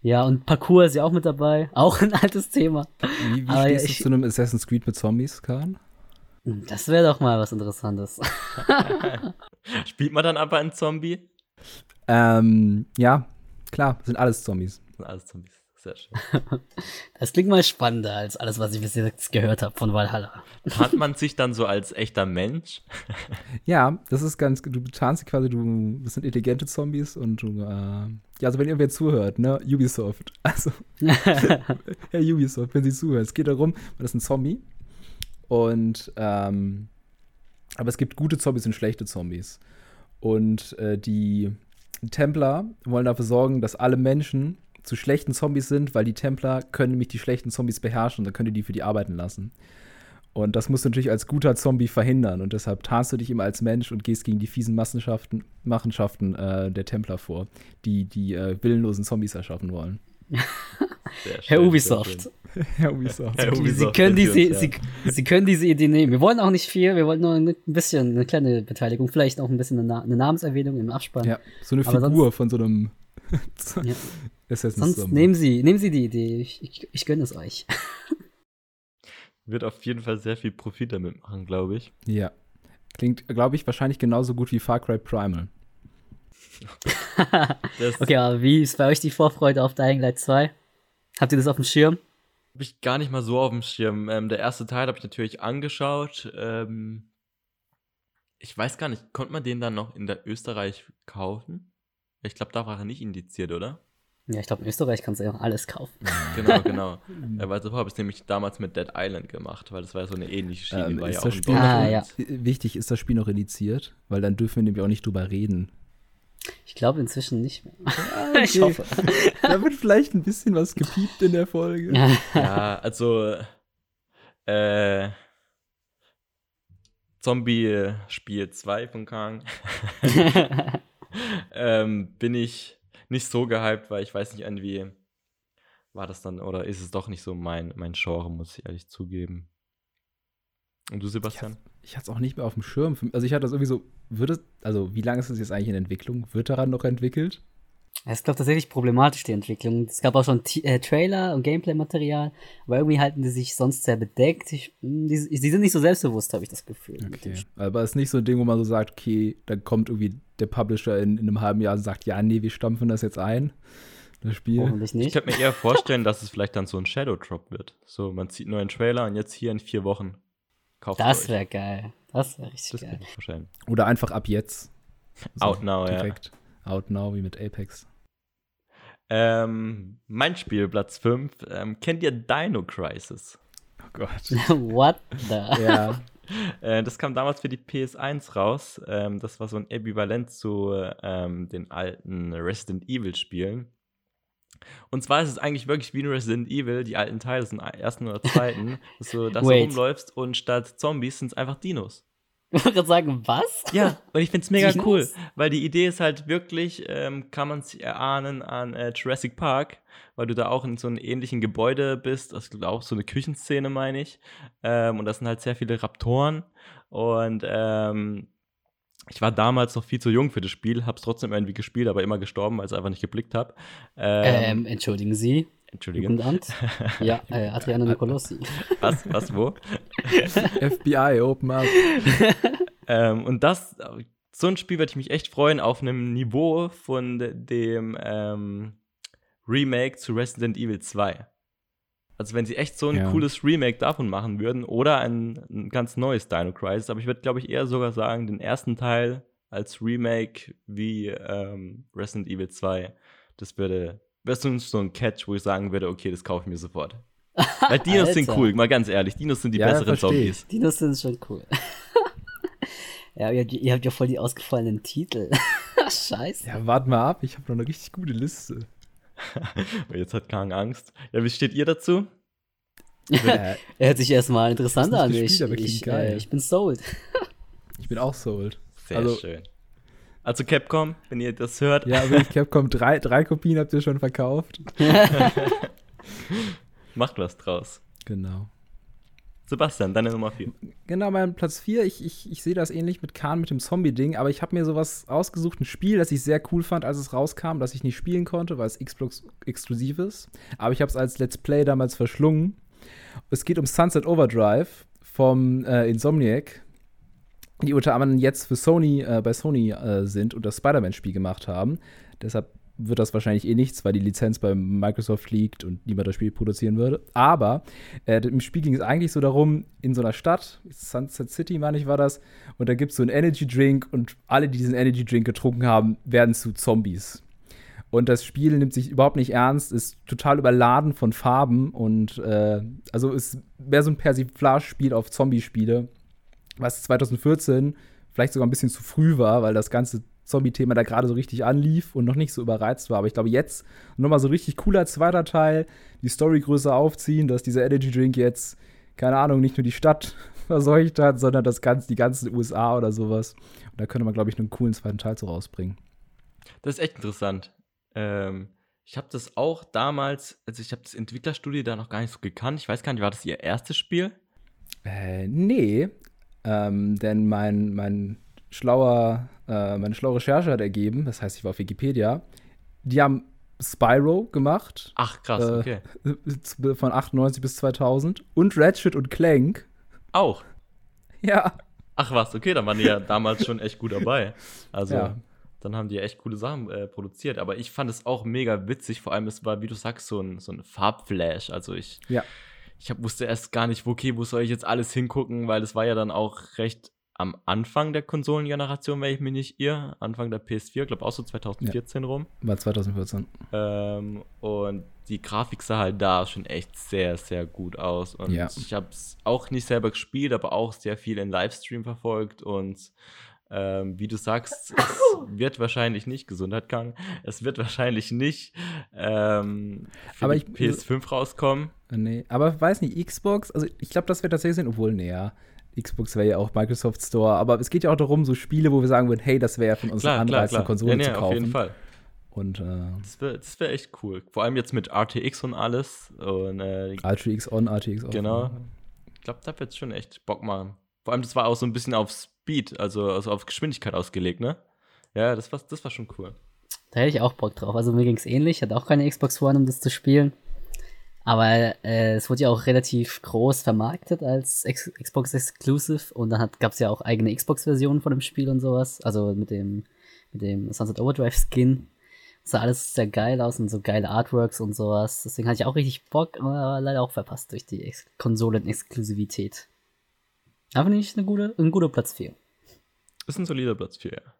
Ja, und Parkour ist ja auch mit dabei. Auch ein altes Thema. Wie, wie stehst ich- du zu einem Assassin's Creed mit Zombies, Kahn? Das wäre doch mal was Interessantes. *laughs* Spielt man dann aber einen Zombie? Ähm, ja, klar, sind alles Zombies. Sind alles Zombies. Sehr schön. *laughs* Das klingt mal spannender als alles, was ich bis jetzt gehört habe von Valhalla. Tarnt man *laughs* sich dann so als echter Mensch? Ja, das ist ganz, du tarnst quasi, du, das sind intelligente Zombies und du, äh, ja, also wenn irgendwer zuhört, ne, Ubisoft, *laughs* also, Herr Ubisoft, wenn Sie zuhören, es geht darum, man ist ein Zombie und, ähm, aber es gibt gute Zombies und schlechte Zombies und äh, die Templer wollen dafür sorgen, dass alle Menschen zu schlechten Zombies sind, weil die Templer können nämlich die schlechten Zombies beherrschen und dann können die die für die arbeiten lassen. Und das musst du natürlich als guter Zombie verhindern. Und deshalb tarnst du dich immer als Mensch und gehst gegen die fiesen Massenschaften, Machenschaften äh, der Templer vor, die die äh, willenlosen Zombies erschaffen wollen. Herr schön, Ubisoft. *laughs* Herr Ubisoft. Herr sie, Ubisoft, können Sie diese, uns sie, sie können diese Idee nehmen. Wir wollen auch nicht viel, wir wollen nur ein bisschen, eine kleine Beteiligung, vielleicht auch ein bisschen eine, Na eine Namenserwähnung im Abspann. Ja, so eine Aber Figur von so einem Ja. *laughs* Assassin's Sonst Zombie. nehmen Sie, nehmen Sie die Idee. Ich, ich, ich gönne es euch. *laughs* Wird auf jeden Fall sehr viel Profit damit machen, glaube ich. Ja. Klingt, glaube ich, wahrscheinlich genauso gut wie Far Cry Primal. Okay, aber wie ist bei euch die Vorfreude auf Dying Light 2? Habt ihr das auf dem Schirm? habe ich gar nicht mal so auf dem Schirm. Ähm, der erste Teil habe ich natürlich angeschaut. Ähm, ich weiß gar nicht, konnte man den dann noch in der Österreich kaufen? Ich glaube, da war er nicht indiziert, oder? Ja, ich glaube, in Österreich kannst du ja alles kaufen. *laughs* Genau, *laughs* genau. äh, weil so habe ich es nämlich damals mit Dead Island gemacht, weil das war ja so eine ähnliche Schiene. Ähm, war ist ja das Spiel Ah, ja. Wichtig ist das Spiel noch indiziert, weil dann dürfen wir nämlich auch nicht drüber reden. Ich glaube inzwischen nicht mehr. *laughs* Okay. Ich hoffe. Da wird vielleicht ein bisschen was gepiept in der Folge. Ja, also äh, Zombie-Spiel 2 von Kang ähm, bin ich nicht so gehypt, weil ich weiß nicht, irgendwie war das dann oder ist es doch nicht so mein, mein Genre, muss ich ehrlich zugeben. Und du, Sebastian? Ich hatte es auch nicht mehr auf dem Schirm. Also ich hatte das irgendwie so, wird es, also wie lange ist das jetzt eigentlich in Entwicklung? Wird daran noch entwickelt? Es ist, glaube tatsächlich problematisch, die Entwicklung. Es gab auch schon T äh, Trailer und Gameplay-Material, aber irgendwie halten die sich sonst sehr bedeckt. Ich, mh, die, die sind nicht so selbstbewusst, habe ich das Gefühl. Okay. Aber es ist nicht so ein Ding, wo man so sagt, okay, dann kommt irgendwie der Publisher in, in einem halben Jahr und sagt, ja, nee, wir stampfen das jetzt ein, das Spiel. Hoffentlich Ich nicht. könnte mir eher vorstellen, dass es vielleicht dann so ein Shadow Drop wird. So, man zieht nur einen Trailer und jetzt hier in vier Wochen kauft Das wäre geil. Das wäre richtig Das geil. kann ich mir vorstellen. Oder einfach ab jetzt. Out now, ja. Out now, wie mit Apex. Ähm, mein Spiel, Platz 5. Ähm, kennt ihr Dino Crisis? Oh Gott. *laughs* What the? Ja. *laughs* Äh, das kam damals für die PS1 raus. Ähm, das war so ein Äquivalent zu ähm, den alten Resident Evil Spielen. Und zwar ist es eigentlich wirklich wie ein Resident Evil, die alten Teile sind ersten oder zweiten, *laughs* dass du, dass du Wait. rumläufst und statt Zombies sind es einfach Dinos. Ich *laughs* wollte gerade sagen, was? Ja, und ich finde es mega cool, weil die Idee ist halt wirklich, ähm, kann man sich erahnen an äh, Jurassic Park, weil du da auch in so einem ähnlichen Gebäude bist, das ist auch so eine Küchenszene, meine ich. Ähm, und das sind halt sehr viele Raptoren. Und ähm, ich war damals noch viel zu jung für das Spiel, hab's trotzdem irgendwie gespielt, aber immer gestorben, weil ich einfach nicht geblickt habe. Ähm, entschuldigen Sie, Entschuldigung. Jugendamt? *laughs* Ja, äh, Adriano Nicolossi. Was, was, wo? *laughs* FBI, open up. *laughs* Ähm, und das, so ein Spiel würde ich mich echt freuen, auf einem Niveau von de- dem ähm, Remake zu Resident Evil 2. Also wenn sie echt so ein Ja. cooles Remake davon machen würden oder ein, ein ganz neues Dino Crisis, aber ich würde, glaube ich, eher sogar sagen, den ersten Teil als Remake wie ähm, Resident Evil 2, das würde, wäre so, ein- so ein Catch, wo ich sagen würde, okay, das kaufe ich mir sofort. *laughs* Weil Dinos sind cool, mal ganz ehrlich, Dinos sind die Ja, besseren. Zombies. Dinos sind schon cool. *laughs* ja, ihr habt, ihr habt ja voll die ausgefallenen Titel. *laughs* Scheiße. Ja, warte mal ab, ich habe noch eine richtig gute Liste. Jetzt hat Kang Angst. Ja, wie steht ihr dazu? Er hört sich erstmal interessant Ich hab's an. Ich, ich, äh, ich bin sold. ich bin auch sold. Sehr Also- schön. Also Capcom, wenn ihr das hört, Ja, wirklich, Capcom, drei, drei Kopien habt ihr schon verkauft. *laughs* macht was draus. Genau. Sebastian, deine Nummer 4. Genau, mein Platz 4, ich, ich, ich sehe das ähnlich mit Kahn mit dem Zombie-Ding, aber ich habe mir sowas ausgesucht, ein Spiel, das ich sehr cool fand, als es rauskam, das ich nicht spielen konnte, weil es Xbox exklusiv ist. Aber ich habe es als Let's Play damals verschlungen. Es geht um Sunset Overdrive vom äh, Insomniac, die unter anderem jetzt für Sony, äh, bei Sony äh, sind und das Spider-Man-Spiel gemacht haben. Deshalb wird das wahrscheinlich eh nichts, weil die Lizenz bei Microsoft liegt und niemand das Spiel produzieren würde. Aber äh, im Spiel ging es eigentlich so darum, in so einer Stadt, Sunset City, meine ich, war das, und da gibt es so einen Energy Drink und alle, die diesen Energy Drink getrunken haben, werden zu Zombies. Und das Spiel nimmt sich überhaupt nicht ernst, ist total überladen von Farben und äh, also ist mehr so ein Persiflage-Spiel auf Zombie-Spiele, was 2014 vielleicht sogar ein bisschen zu früh war, weil das ganze Zombie-Thema da gerade so richtig anlief und noch nicht so überreizt war. Aber ich glaube, jetzt nochmal so richtig cooler zweiter Teil, die Story größer aufziehen, dass dieser Energy Drink jetzt, keine Ahnung, nicht nur die Stadt *laughs* verseucht hat, sondern das ganz, die ganzen USA oder sowas. Und da könnte man, glaube ich, einen coolen zweiten Teil so rausbringen. Das ist echt interessant. Ähm, ich habe das auch damals, also ich habe das Entwicklerstudio da noch gar nicht so gekannt. Ich weiß gar nicht, war das ihr erstes Spiel? Äh, nee. Ähm, denn mein, mein schlauer, äh, meine schlaue Recherche hat ergeben, das heißt, ich war auf Wikipedia, die haben Spyro gemacht, Ach, krass, Äh, okay. *laughs* von 98 bis 2000 und Ratchet und Clank. Auch. Ja. Ach was, okay, dann waren die ja damals schon echt gut dabei. Also, Ja. dann haben die echt coole Sachen äh, produziert. Aber ich fand es auch mega witzig. Vor allem, es war, wie du sagst, so ein, so ein Farbflash. Also ich, Ja. Ich hab, wusste erst gar nicht, wo, okay, wo soll ich jetzt alles hingucken, weil es war ja dann auch recht am Anfang der Konsolengeneration, wenn ich mich nicht irre. Anfang der PS4, glaube auch so 2014 rum. War 2014. Ähm, und die Grafik sah halt da schon echt sehr, sehr gut aus. Und Ja. ich habe es auch nicht selber gespielt, aber auch sehr viel in Livestream verfolgt. Und ähm, wie du sagst, *laughs* es wird wahrscheinlich nicht, Gesundheit Kang, es wird wahrscheinlich nicht ähm, Aber ich- PS5 rauskommen. Äh, Nee, aber weiß nicht, Xbox, also ich glaube, das wäre tatsächlich sein, obwohl, näher. Xbox wäre ja auch Microsoft Store, aber es geht ja auch darum, so Spiele, wo wir sagen würden, hey, das wäre von uns ein Anreiz, eine Konsole Ja, nee, zu kaufen. auf jeden Fall. Und äh, Das wäre wär echt cool. Vor allem jetzt mit RTX und alles. Und äh, RTX on, RTX off. Genau. Ich glaube, da wird es schon echt Bock machen. Vor allem, das war auch so ein bisschen auf Speed, also, also auf Geschwindigkeit ausgelegt, ne? Ja, das war, das war schon cool. Da hätte ich auch Bock drauf. Also mir ging es ähnlich. Ich hatte auch keine Xbox One, um das zu spielen. Aber äh, es wurde ja auch relativ groß vermarktet als Ex Xbox Exclusive und dann gab es ja auch eigene Xbox-Versionen von dem Spiel und sowas. Also mit dem, mit dem Sunset Overdrive Skin. Sah alles sehr geil aus und so geile Artworks und sowas. Deswegen hatte ich auch richtig Bock, aber leider auch verpasst durch die Ex Konsolen-Exklusivität. Aber nicht eine gute, ein guter Platz 4. Ist ein solider Platz 4, ja.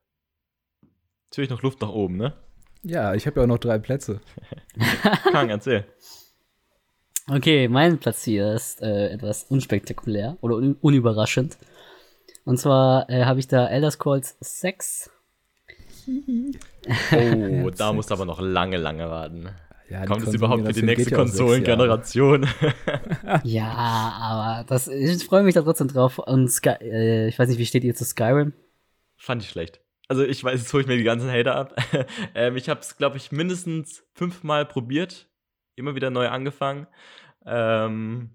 Natürlich noch Luft nach oben, ne? Ja, ich habe ja auch noch drei Plätze. *laughs* Kang, erzähl. Okay, mein Platz hier ist äh, etwas unspektakulär oder un unüberraschend. Und zwar äh, habe ich da Elder Scrolls 6. Oh, da musst du aber noch lange, lange warten. Ja, Kommt es überhaupt für die Konsolengeneration nächste geht ja. Konsolengeneration? *laughs* ja, aber das, ich freue mich da trotzdem drauf. Und Sky, äh, ich weiß nicht, wie steht ihr zu Skyrim? Fand ich schlecht. Also ich weiß, jetzt hole ich mir die ganzen Hater ab. *laughs* ähm, ich habe es, glaube ich, mindestens fünfmal probiert. Immer wieder neu angefangen. Ähm,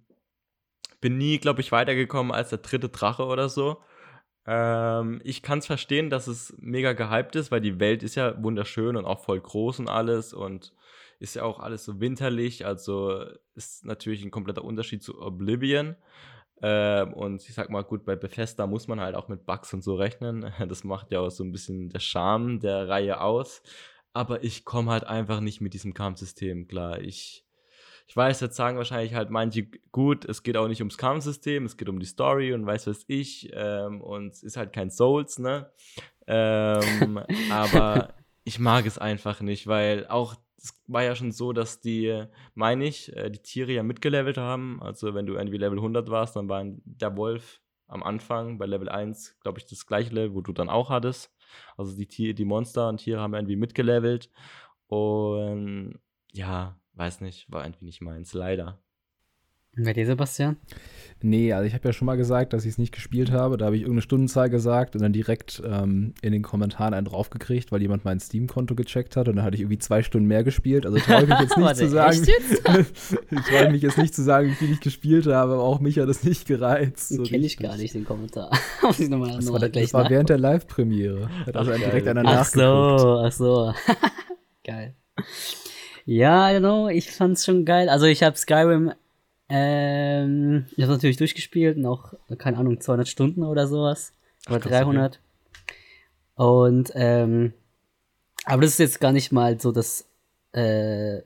bin nie, glaube ich, weitergekommen als der dritte Drache oder so. Ähm, ich kann es verstehen, dass es mega gehypt ist, weil die Welt ist ja wunderschön und auch voll groß und alles und ist ja auch alles so winterlich. Also ist natürlich ein kompletter Unterschied zu Oblivion. Ähm, und ich sag mal, gut, bei Bethesda muss man halt auch mit Bugs und so rechnen. *laughs* Das macht ja auch so ein bisschen der Charme der Reihe aus. Aber ich komme halt einfach nicht mit diesem Kampfsystem klar. Ich, ich weiß, jetzt sagen wahrscheinlich halt manche, gut, es geht auch nicht ums Kampfsystem, es geht um die Story und weiß was ich. Ähm, und es ist halt kein Souls, ne? Ähm, *laughs* aber ich mag es einfach nicht, weil auch es war ja schon so, dass die, meine ich, äh, die Tiere ja mitgelevelt haben. Also wenn du irgendwie Level 100 warst, dann war der Wolf am Anfang bei Level 1, glaube ich, das gleiche Level, wo du dann auch hattest. Also die die Monster und Tiere haben irgendwie mitgelevelt. Und ja, weiß nicht, war irgendwie nicht meins, leider. Bei dir, Sebastian? Nee, also ich habe ja schon mal gesagt, dass ich es nicht gespielt habe. Da habe ich irgendeine Stundenzahl gesagt und dann direkt ähm, in den Kommentaren einen draufgekriegt, weil jemand mein Steam-Konto gecheckt hat und dann hatte ich irgendwie zwei Stunden mehr gespielt. Also traue ich mich jetzt *laughs* nicht zu sagen. *laughs* ich traue mich jetzt nicht zu sagen, wie viel ich gespielt habe, aber auch mich hat das nicht gereizt. So kenne ich gar nicht, den Kommentar. *laughs* Das war, das war während der Live-Premiere. Hat also Ach, direkt einer Ach nachgeguckt. so, ach so. geil. Ja, I don't know, ich fand's schon geil. Also ich habe Skyrim, ähm, ich habe natürlich durchgespielt, noch, keine Ahnung, 200 Stunden oder sowas. Oder Ach, krass, 300. Und, ähm, aber das ist jetzt gar nicht mal so das äh,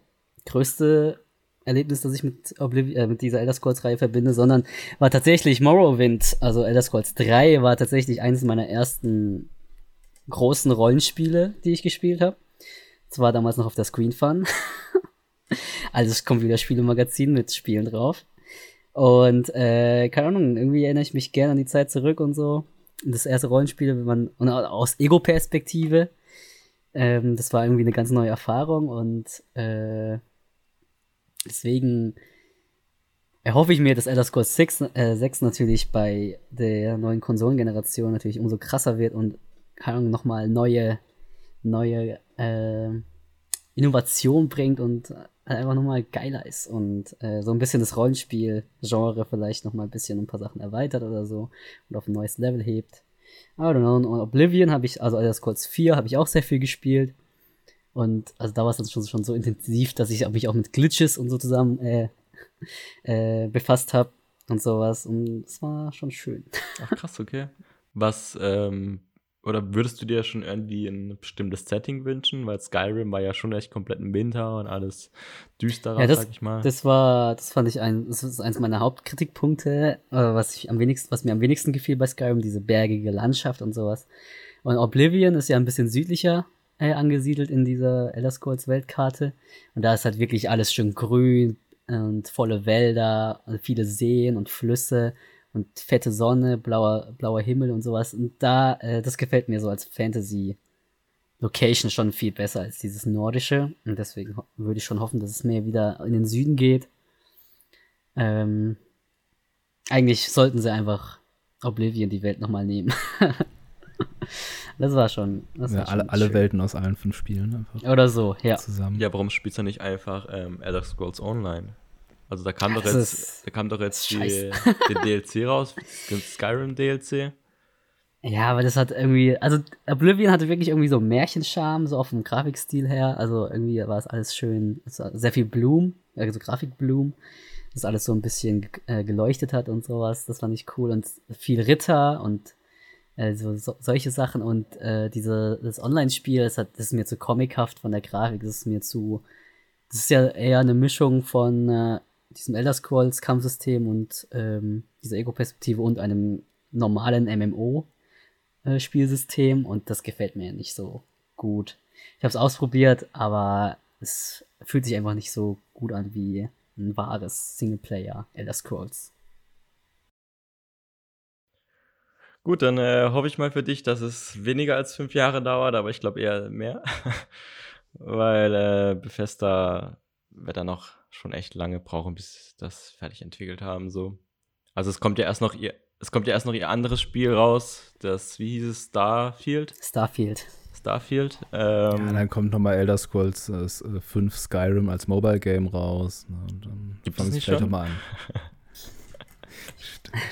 größte Erlebnis, das ich mit, Obliv äh, mit dieser Elder Scrolls-Reihe verbinde, sondern war tatsächlich Morrowind, also Elder Scrolls 3, war tatsächlich eines meiner ersten großen Rollenspiele, die ich gespielt habe. Das war damals noch auf der Screen Fun. *laughs* *laughs* also es kommt wieder Spielemagazin mit Spielen drauf. Und äh, keine Ahnung, irgendwie erinnere ich mich gerne an die Zeit zurück und so. Das erste Rollenspiel, wenn man und aus Ego-Perspektive. Ähm, das war irgendwie eine ganz neue Erfahrung und äh, deswegen erhoffe ich mir, dass Elder Scrolls 6, äh, 6 natürlich bei der neuen Konsolengeneration natürlich umso krasser wird und keine Ahnung, nochmal neue, neue äh, Innovation bringt und einfach nochmal geiler ist und äh, so ein bisschen das Rollenspiel-Genre vielleicht nochmal ein bisschen ein paar Sachen erweitert oder so und auf ein neues Level hebt. I don't know. Und Oblivion habe ich, also Elder Scrolls 4 habe ich auch sehr viel gespielt. Und also da war es dann schon, schon so intensiv, dass ich mich auch mit Glitches und so zusammen äh, äh, befasst habe und sowas. Und es war schon schön. Ach krass, okay. Was, ähm, oder würdest du dir schon irgendwie ein bestimmtes Setting wünschen? Weil Skyrim war ja schon echt komplett im Winter und alles düsterer, Ja, das- sag ich mal. Das war, das fand ich ein, das ist eins meiner Hauptkritikpunkte, äh, was ich am wenigsten, was mir am wenigsten gefiel bei Skyrim, diese bergige Landschaft und sowas. Und Oblivion ist ja ein bisschen südlicher äh, angesiedelt in dieser Elder Scrolls Weltkarte. Und da ist halt wirklich alles schön grün und volle Wälder, und viele Seen und Flüsse und fette Sonne, blauer, blauer Himmel und sowas. Und da, äh, das gefällt mir so als Fantasy Location schon viel besser als dieses nordische. Und deswegen würde ich schon hoffen, dass es mehr wieder in den Süden geht. Ähm, eigentlich sollten sie einfach Oblivion die Welt nochmal nehmen. *laughs* das war schon. Das Ja, war schon alle, alle. Welten aus allen fünf Spielen einfach Oder so, ja. zusammen. ja, warum spielst du nicht einfach ähm, Elder Scrolls Online? Also da kam doch Das jetzt, ist- da kam doch jetzt die, den *laughs* DLC raus, Skyrim DLC. Ja, aber das hat irgendwie, also Oblivion hatte wirklich irgendwie so Märchenscharme, so auf dem Grafikstil her. Also irgendwie war es alles schön, es war sehr viel Bloom, also Grafikbloom, das alles so ein bisschen äh, geleuchtet hat und sowas. Das fand ich cool und viel Ritter und äh, so, so, solche Sachen und äh, diese, das Online-Spiel, das, hat, das ist mir zu comichaft von der Grafik, das ist mir zu, das ist ja eher eine Mischung von äh, diesem Elder Scrolls Kampfsystem und ähm, dieser Ego-Perspektive und einem normalen MMO äh, und das gefällt mir nicht so gut. Ich habe es ausprobiert, aber es fühlt sich einfach nicht so gut an wie ein wahres Singleplayer Elder Scrolls. Gut, dann äh, hoffe ich mal für dich, dass es weniger als fünf Jahre dauert, aber ich glaube eher mehr. *laughs* Weil äh, Bethesda wird da noch schon echt lange brauchen, bis das fertig entwickelt haben. So. Also es kommt ja erst noch ihr, es kommt ja erst noch ihr anderes Spiel raus, das, wie hieß es, Starfield? Starfield. Starfield. Ähm, ja, dann kommt nochmal Elder Scrolls äh, 5 Skyrim als Mobile Game raus. Ne, und dann Gibt es nicht vielleicht schon? mal an. *laughs*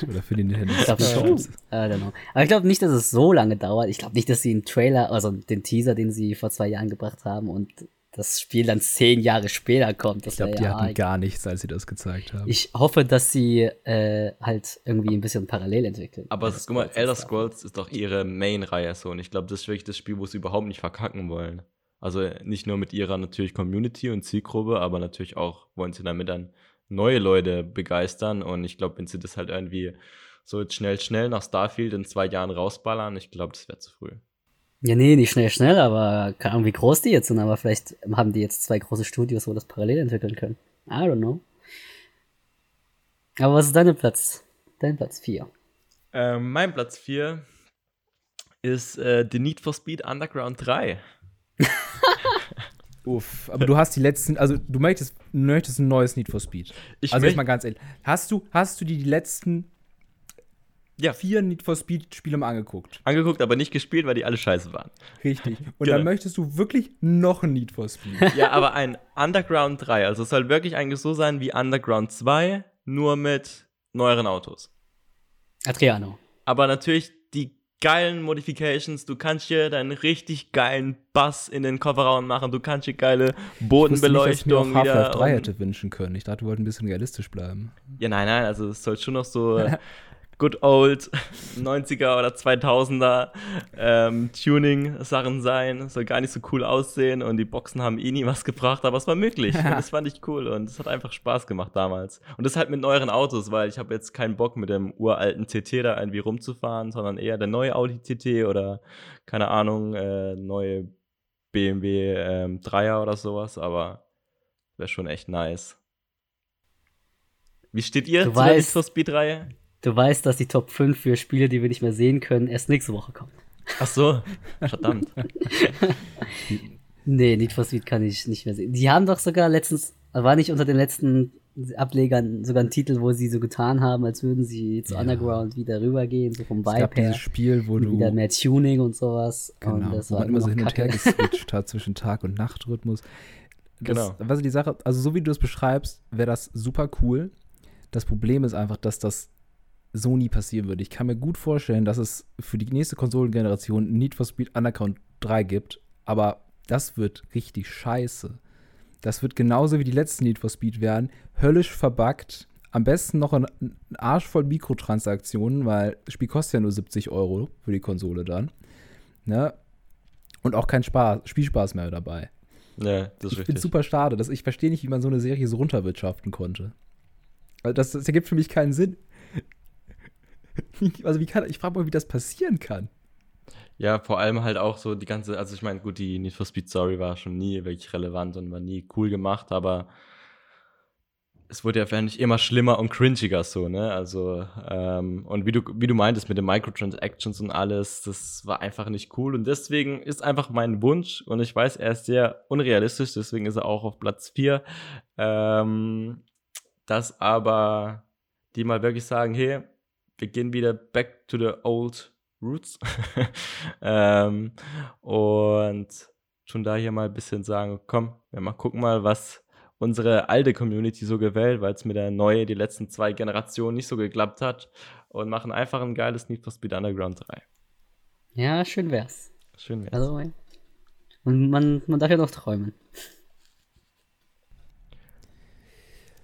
Oder für die Nintendo ich glaub, schon. Aber ich glaube nicht, dass es so lange dauert. Ich glaube nicht, dass sie einen Trailer, also den Teaser, den sie vor zwei Jahren gebracht haben und das Spiel dann zehn Jahre später kommt. ich glaube, die ja hatten gar nichts, als sie das gezeigt haben. Ich hoffe, dass sie äh, halt irgendwie ein bisschen parallel entwickeln. Aber guck mal, Elder Scrolls ist doch ihre Main-Reihe so und ich glaube, das ist wirklich das Spiel, wo sie überhaupt nicht verkacken wollen. Also nicht nur mit ihrer natürlich Community und Zielgruppe, aber natürlich auch wollen sie damit dann neue Leute begeistern. Und ich glaube, wenn sie das halt irgendwie so jetzt schnell, schnell nach Starfield in zwei Jahren rausballern, ich glaube, das wäre zu früh. Ja, nee, nicht schnell, schnell, aber keine Ahnung, wie groß die jetzt sind, aber vielleicht haben die jetzt zwei große Studios, wo das parallel entwickeln können. I don't know. Aber was ist dein Platz? Dein Platz 4? Ähm, mein Platz 4 ist äh, The Need for Speed Underground 3. *laughs* Uff, aber du hast die letzten, also du möchtest, möchtest ein neues Need for Speed. Ich also jetzt mal ganz ehrlich, hast du, hast du die, die letzten ja. vier Need for Speed Spiele mal angeguckt? Angeguckt, aber nicht gespielt, weil die alle scheiße waren. Richtig. Und genau. dann möchtest du wirklich noch ein Need for Speed. Ja, aber ein Underground 3, also es soll wirklich eigentlich so sein wie Underground 2, nur mit neueren Autos. Adriano. Aber natürlich geilen Modifications. Du kannst hier deinen richtig geilen Bass in den Kofferraum machen. Du kannst hier geile Bodenbeleuchtung ich wusste nicht, dass ich mir auch Half-Life 3 hätte wünschen können. Ich dachte, wir wollten ein bisschen realistisch bleiben. Ja, nein, nein, also es soll schon noch so *laughs* good old 90er oder 2000er ähm, Tuning-Sachen sein. Soll gar nicht so cool aussehen und die Boxen haben eh nie was gebracht, aber es war möglich. Ja. das fand ich cool und es hat einfach Spaß gemacht damals. Und das halt mit neueren Autos, weil ich habe jetzt keinen Bock mit dem uralten TT da irgendwie rumzufahren, sondern eher der neue Audi TT oder keine Ahnung, äh, neue BMW ähm, 3er oder sowas, aber wäre schon echt nice. Wie steht ihr du zur Need for Speed-Reihe? Du weißt, dass die Top 5 für Spiele, die wir nicht mehr sehen können, erst nächste Woche kommen. Ach so, verdammt. *laughs* nee, Need for Speed kann ich nicht mehr sehen. Die haben doch sogar letztens, war nicht unter den letzten Ablegern sogar ein Titel, wo sie so getan haben, als würden sie zu ja. Underground wieder rübergehen, so vom Vibe her. Spiel, wo du wieder mehr Tuning und sowas. Genau, und das wo war man immer so hin und her *laughs* geswitcht hat zwischen Tag- und Nachtrhythmus. Das, genau. Was die Sache, also so wie du es beschreibst, wäre das super cool. Das Problem ist einfach, dass das so nie passieren würde. Ich kann mir gut vorstellen, dass es für die nächste Konsolengeneration Need for Speed Underground 3 gibt, aber das wird richtig scheiße. Das wird genauso wie die letzten Need for Speed werden, höllisch verbuggt. Am besten noch ein, Arsch voll Mikrotransaktionen, weil das Spiel kostet ja nur 70 Euro für die Konsole dann. Ne? Und auch kein Spaß, Spielspaß mehr dabei. Ja, das ist ich finde super schade. Dass, ich verstehe nicht, wie man so eine Serie so runterwirtschaften konnte. Das, das ergibt für mich keinen Sinn. *laughs* also wie kann, ich frage mal, wie das passieren kann. Ja, vor allem halt auch so die ganze, also ich meine, gut, die Need for Speed Story war schon nie wirklich relevant und war nie cool gemacht, aber es wurde ja eigentlich immer schlimmer und cringiger so, ne? Also, ähm, und wie du, wie du meintest mit den Microtransactions und alles, das war einfach nicht cool. Und deswegen ist einfach mein Wunsch, und ich weiß, er ist sehr unrealistisch, deswegen ist er auch auf Platz 4, ähm, dass aber die mal wirklich sagen, hey, wir gehen wieder back to the old roots. *laughs* ähm, und schon da hier mal ein bisschen sagen, komm, wir mal gucken mal, was unsere alte Community so gewählt, weil es mit der neue die letzten zwei Generationen nicht so geklappt hat und machen einfach ein geiles Need for Speed Underground 3. Ja, schön wär's. Schön wär's. Also, und man, man darf ja noch träumen.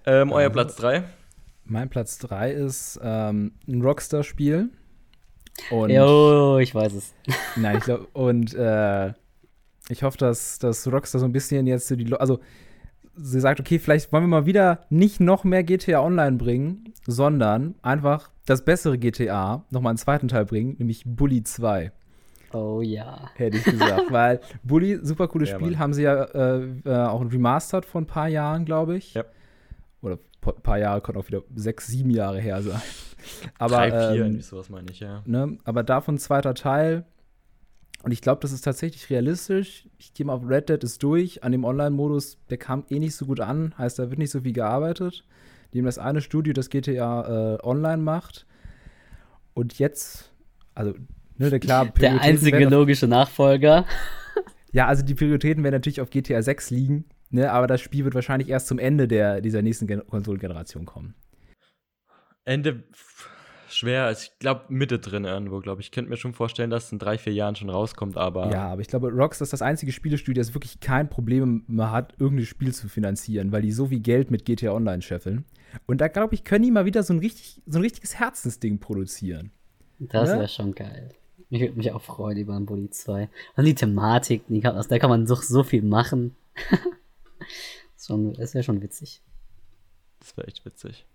Ähm, euer also, Platz 3? Mein Platz 3 ist ähm, ein Rockstar-Spiel. Jo, ich weiß es. *laughs* Nein, ich glaube, und äh, ich hoffe, dass, dass Rockstar so ein bisschen jetzt so die. Lo also, sie sagt, okay, vielleicht wollen wir mal wieder nicht noch mehr GTA Online bringen, sondern einfach das bessere GTA nochmal einen zweiten Teil bringen, nämlich Bully 2. Oh ja. Hätte ich gesagt. *laughs* Weil Bully, super cooles ja, Spiel, Mann. haben sie ja äh, äh, auch remastered vor ein paar Jahren, glaube ich. Ja. Oder ein paar Jahre, können auch wieder sechs, sieben Jahre her sein. *laughs* Aber, Drei, vier, ähm, irgendwie sowas meine ich, ja. ne, aber davon zweiter Teil. Und ich glaube, das ist tatsächlich realistisch. Ich gehe mal auf Red Dead ist durch. An dem Online-Modus, der kam eh nicht so gut an. Heißt, da wird nicht so viel gearbeitet. Die haben das eine Studio, das GTA äh, online macht. Und jetzt, also, ne, der klar, *laughs* Der einzige logische Nachfolger. Ja, also die Prioritäten werden natürlich auf GTA 6 liegen, ne, aber das Spiel wird wahrscheinlich erst zum Ende der, dieser nächsten Gen Konsolengeneration kommen. Ende schwer, also ich glaube Mitte drin irgendwo, glaube ich. Ich könnte mir schon vorstellen, dass es in drei, vier Jahren schon rauskommt, aber Ja, aber ich glaube, Rockstar ist das einzige Spielestudio, das wirklich kein Problem mehr hat, irgendein Spiel zu finanzieren, weil die so viel Geld mit GTA Online scheffeln. Und da glaube ich, können die mal wieder so ein, richtig, so ein richtiges Herzensding produzieren. Das Ne? wäre schon geil. Ich würde mich auch freuen über ein Bully 2. Und die Thematik, die kann, aus der kann man so, so viel machen. *laughs* das schon- das wäre schon witzig. das wäre echt witzig.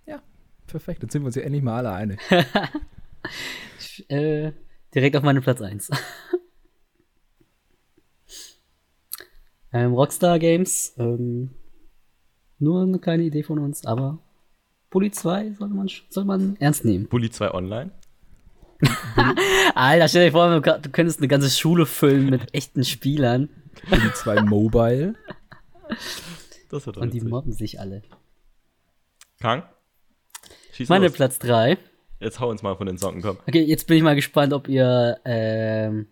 Perfekt, jetzt sind wir uns ja endlich mal alle einig. *laughs* Äh, direkt auf meinen Platz 1. *laughs* ähm, Rockstar Games, ähm, nur eine kleine Idee von uns, aber Bully 2 soll man, soll man ernst nehmen. Bully 2 Online? *laughs* Alter, stell dir vor, du könntest eine ganze Schule füllen mit echten Spielern Die zwei Mobile. Das wird und die witzig. mobben sich alle. Kang? Schieß Meine los. Platz 3. Jetzt hau uns mal von den Socken, komm. Okay, jetzt bin ich mal gespannt, ob ihr ähm,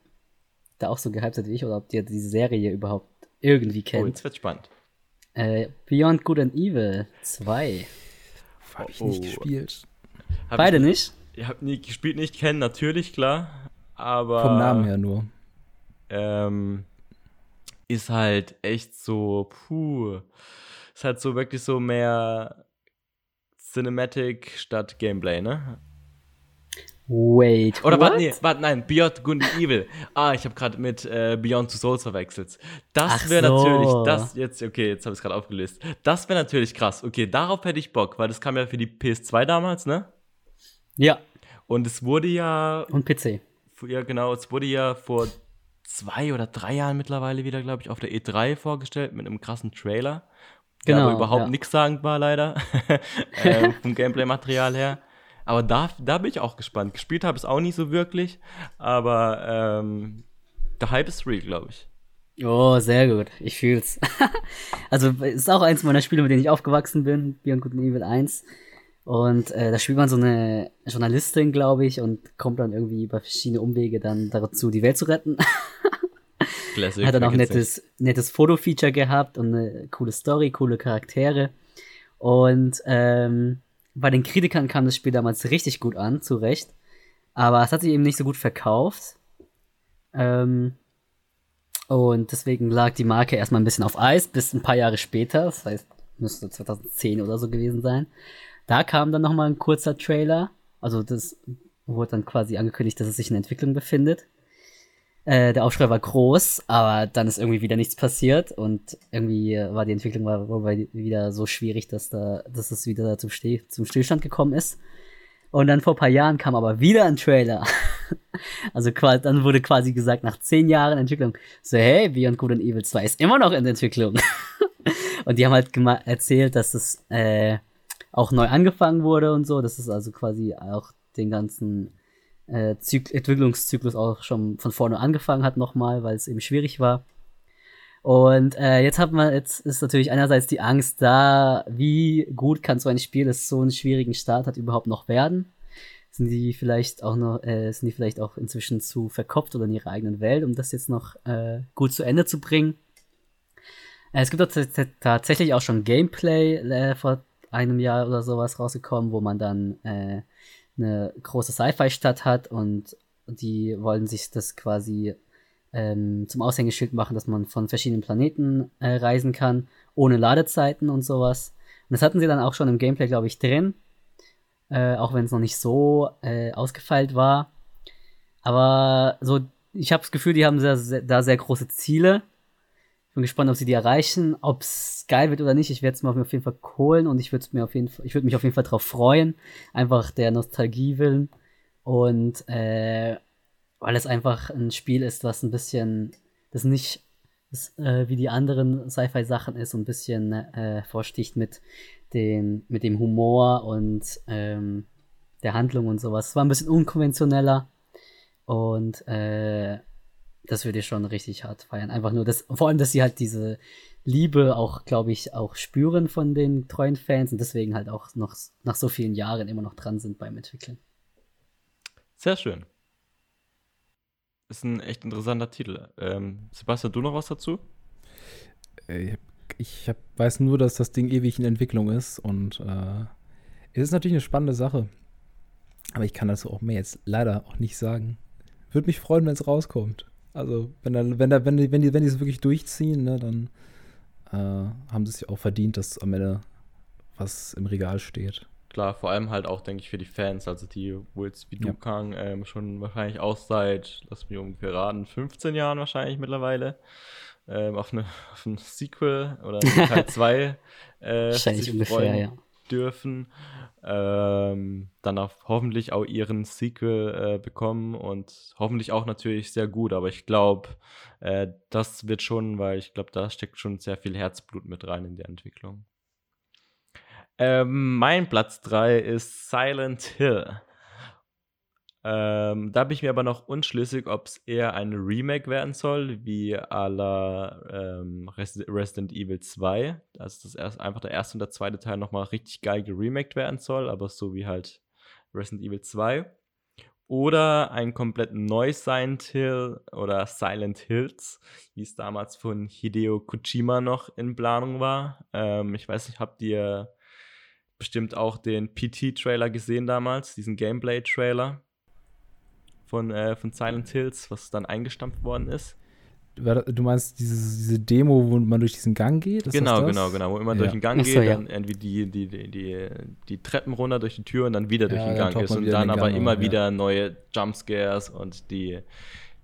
da auch so gehypt seid wie ich oder ob ihr diese Serie überhaupt irgendwie Oh, kennt. jetzt wird's spannend. äh, Beyond Good and Evil 2. Hab ich Oh. nicht gespielt. Hab Beide ich, nicht? Ich hab nie gespielt, nicht kennen, natürlich, klar. Aber. Vom Namen her nur. ähm, ist halt echt so, puh, ist halt so wirklich so mehr Cinematic statt Gameplay, ne? Wait. Oder warte, nee, warte, nein, Beyond Good and Evil. Ah, ich habe gerade mit äh, Beyond Two Souls verwechselt. Das wäre so. natürlich, das jetzt, okay, jetzt habe ich es gerade aufgelöst. Das wäre natürlich krass. Okay, darauf hätte ich Bock, weil das kam ja für die PS2 damals, ne? Ja, Und es wurde ja und PC. ja, genau, es wurde ja vor zwei oder drei Jahren mittlerweile wieder, glaube ich, auf der E3 vorgestellt mit einem krassen Trailer. Der Genau, aber überhaupt ja. nichts sagen war, leider. *laughs* äh, vom Gameplay-Material her. Aber da, da bin ich auch gespannt. Gespielt habe ich es auch nicht so wirklich, aber ähm, der Hype ist real, glaube ich. Oh, sehr gut. Ich fühl's. *laughs* also, ist auch eins meiner Spiele, mit denen ich aufgewachsen bin. Beyond Good and Evil 1. Und äh, da spielt man so eine Journalistin, glaube ich, und kommt dann irgendwie über verschiedene Umwege dann dazu, die Welt zu retten. *laughs* Classic. Hat dann auch kennt's nettes, nettes Foto-Feature gehabt und eine coole Story, coole Charaktere. Und ähm, bei den Kritikern kam das Spiel damals richtig gut an, zu Recht. Aber es hat sich eben nicht so gut verkauft. Ähm, und deswegen lag die Marke erstmal ein bisschen auf Eis, bis ein paar Jahre später, das heißt, müsste 2010 oder so gewesen sein. Da kam dann nochmal ein kurzer Trailer. Also das wurde dann quasi angekündigt, dass es sich in Entwicklung befindet. Äh, der Aufschrei war groß, aber dann ist irgendwie wieder nichts passiert und irgendwie war die Entwicklung war, war wieder so schwierig, dass da, dass es wieder zum, Steh, zum Stillstand gekommen ist. Und dann vor ein paar Jahren kam aber wieder ein Trailer. *laughs* also dann wurde quasi gesagt, nach zehn Jahren Entwicklung, so hey, Beyond Good and Evil 2 ist immer noch in Entwicklung. *laughs* und die haben halt erzählt, dass es äh, auch neu angefangen wurde und so, dass es also quasi auch den ganzen äh, Zyk Entwicklungszyklus auch schon von vorne angefangen hat nochmal, weil es eben schwierig war. Und äh, jetzt hat man, jetzt ist natürlich einerseits die Angst da, wie gut kann so ein Spiel, das so einen schwierigen Start hat, überhaupt noch werden? Sind die vielleicht auch noch, äh, sind die vielleicht auch inzwischen zu verkopft oder in ihrer eigenen Welt, um das jetzt noch äh, gut zu Ende zu bringen? Äh, es gibt tats- tatsächlich auch schon Gameplay äh, vor einem Jahr oder sowas rausgekommen, wo man dann äh, eine große Sci-Fi-Stadt hat und die wollen sich das quasi ähm, zum Aushängeschild machen, dass man von verschiedenen Planeten äh, reisen kann, ohne Ladezeiten und sowas. Und das hatten sie dann auch schon im Gameplay, glaube ich, drin, äh, auch wenn es noch nicht so äh, ausgefeilt war. Aber so, ich habe das Gefühl, die haben sehr, sehr, da sehr große Ziele. Bin gespannt, ob sie die erreichen, ob es geil wird oder nicht. Ich werde es mir auf jeden Fall holen und ich würde mir auf jeden Fall, ich würde mich auf jeden Fall drauf freuen, einfach der Nostalgie willen und äh, weil es einfach ein Spiel ist, was ein bisschen, das nicht das, äh, wie die anderen Sci-Fi-Sachen ist, so ein bisschen äh, vorsticht mit den, mit dem Humor und ähm, der Handlung und sowas. Es war ein bisschen unkonventioneller und äh, das würde ich schon richtig hart feiern. Einfach nur das, vor allem, dass sie halt diese Liebe auch, glaube ich, auch spüren von den treuen Fans und deswegen halt auch noch nach so vielen Jahren immer noch dran sind beim Entwickeln. Sehr schön. Ist ein echt interessanter Titel. Ähm, Sebastian, du noch was dazu? Äh, ich hab, weiß nur, dass das Ding ewig in Entwicklung ist und äh, es ist natürlich eine spannende Sache. Aber ich kann das auch mehr jetzt leider auch nicht sagen. Würde mich freuen, wenn es rauskommt. Also, wenn, da, wenn, da, wenn, die, wenn, die, wenn die es wirklich durchziehen, ne, dann äh, haben sie sich auch verdient, dass am Ende was im Regal steht. Klar, vor allem halt auch, denke ich, für die Fans, also die, wo jetzt wie ja. Dukang ähm, schon wahrscheinlich auch seit, lass mich ungefähr raten, 15 Jahren wahrscheinlich mittlerweile ähm, auf, eine, *laughs* auf ein Sequel oder Teil *laughs* 2 äh, wahrscheinlich ungefähr, ja. Dürfen. Ähm, dann auch hoffentlich auch ihren Sequel äh, bekommen und hoffentlich auch natürlich sehr gut. Aber ich glaube, äh, das wird schon, weil ich glaube, da steckt schon sehr viel Herzblut mit rein in die Entwicklung. Ähm, mein Platz 3 ist Silent Hill. Ähm, da bin ich mir aber noch unschlüssig, ob es eher ein Remake werden soll, wie à la ähm, Resident Evil 2. Also, dass erst einfach der erste und der zweite Teil nochmal richtig geil geremaked werden soll, aber so wie halt Resident Evil 2. Oder ein komplett neues Silent Hill oder Silent Hills, wie es damals von Hideo Kojima noch in Planung war. Ähm, ich weiß nicht, habt ihr bestimmt auch den PT-Trailer gesehen damals, diesen Gameplay-Trailer? Von, äh, von Silent Hills, was dann eingestampft worden ist. Du meinst diese, diese Demo, wo man durch diesen Gang geht? Ist genau, genau, genau. Wo man ja. durch den Gang so, geht, ja. dann irgendwie die, die, die, die, die Treppen runter durch die Tür und dann wieder durch ja, den Gang ist. Und dann aber Gang immer wieder neue Jumpscares und die,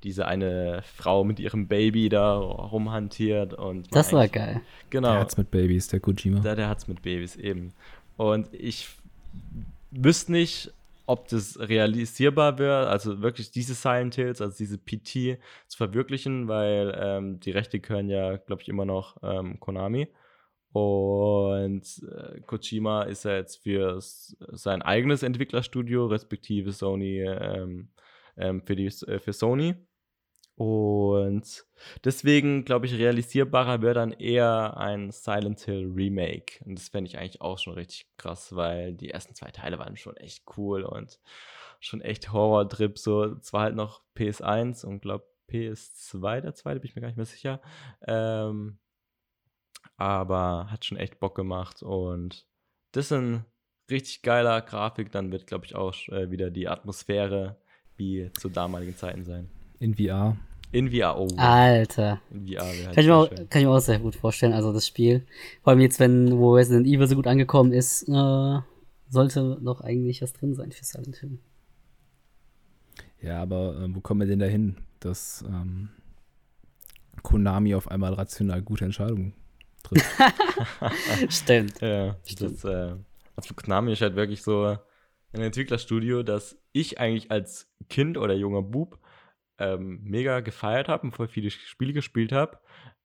diese eine Frau mit ihrem Baby da rumhantiert. Und das war geil. Genau. Der hat's mit Babys, der Kojima. Der, der hat's mit Babys, eben. Und ich wüsste nicht, ob das realisierbar wäre, also wirklich diese Silent Hills, also diese PT zu verwirklichen, weil ähm, die Rechte gehören ja, glaube ich, immer noch ähm, Konami. Und äh, Kojima ist ja jetzt für sein eigenes Entwicklerstudio, respektive Sony, ähm, ähm für, die, äh, für Sony und deswegen, glaube ich, realisierbarer wäre dann eher ein Silent Hill Remake. Und das fände ich eigentlich auch schon richtig krass, weil die ersten zwei Teile waren schon echt cool und schon echt Horror-Trip. So, zwar halt noch PS1 und glaube PS2, der zweite, bin ich mir gar nicht mehr sicher. Ähm, aber hat schon echt Bock gemacht und das ist ein richtig geiler Grafik. Dann wird, glaube ich, auch äh, wieder die Atmosphäre wie zu damaligen Zeiten sein. In VR. In VR, oh. Alter. In VR halt kann, ich mir auch, kann ich mir auch sehr gut vorstellen, also das Spiel. Vor allem jetzt, wenn, wo Resident Evil so gut angekommen ist, äh, sollte doch eigentlich was drin sein für Silent Hill. Ja, aber äh, wo kommen wir denn dahin, dass ähm, Konami auf einmal rational gute Entscheidungen trifft? *laughs* *laughs* Stimmt. Ja, Stimmt. Das, äh, also Konami ist halt wirklich so ein Entwicklerstudio, das ich eigentlich als Kind oder junger Bub ähm, mega gefeiert habe und voll viele Spiele gespielt habe.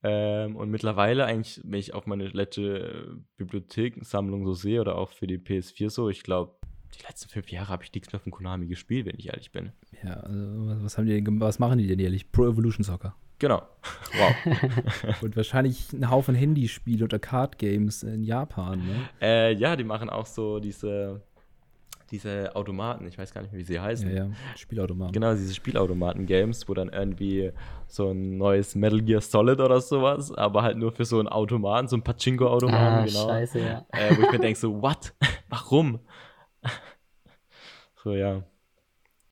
Ähm, und mittlerweile eigentlich, wenn ich auf meine letzte Bibliothekensammlung so sehe oder auch für die PS4 so, ich glaube, die letzten fünf Jahre habe ich nichts mehr von Konami gespielt, wenn ich ehrlich bin. Ja, also was, haben die denn, was machen die denn ehrlich? Pro Evolution Soccer. Genau. *laughs* Wow. und wahrscheinlich einen Haufen Handyspiele oder Card Games in Japan, ne? Äh, ja, die machen auch so diese diese Automaten, ich weiß gar nicht mehr, wie sie heißen. Ja, ja, Spielautomaten. Genau, diese Spielautomaten-Games, wo dann irgendwie so ein neues Metal Gear Solid oder sowas, aber halt nur für so einen Automaten, so ein Pachinko-Automaten, ah, genau. Scheiße, ja. Äh, wo ich mir denke, so, what? *laughs* Warum? *laughs* so, ja.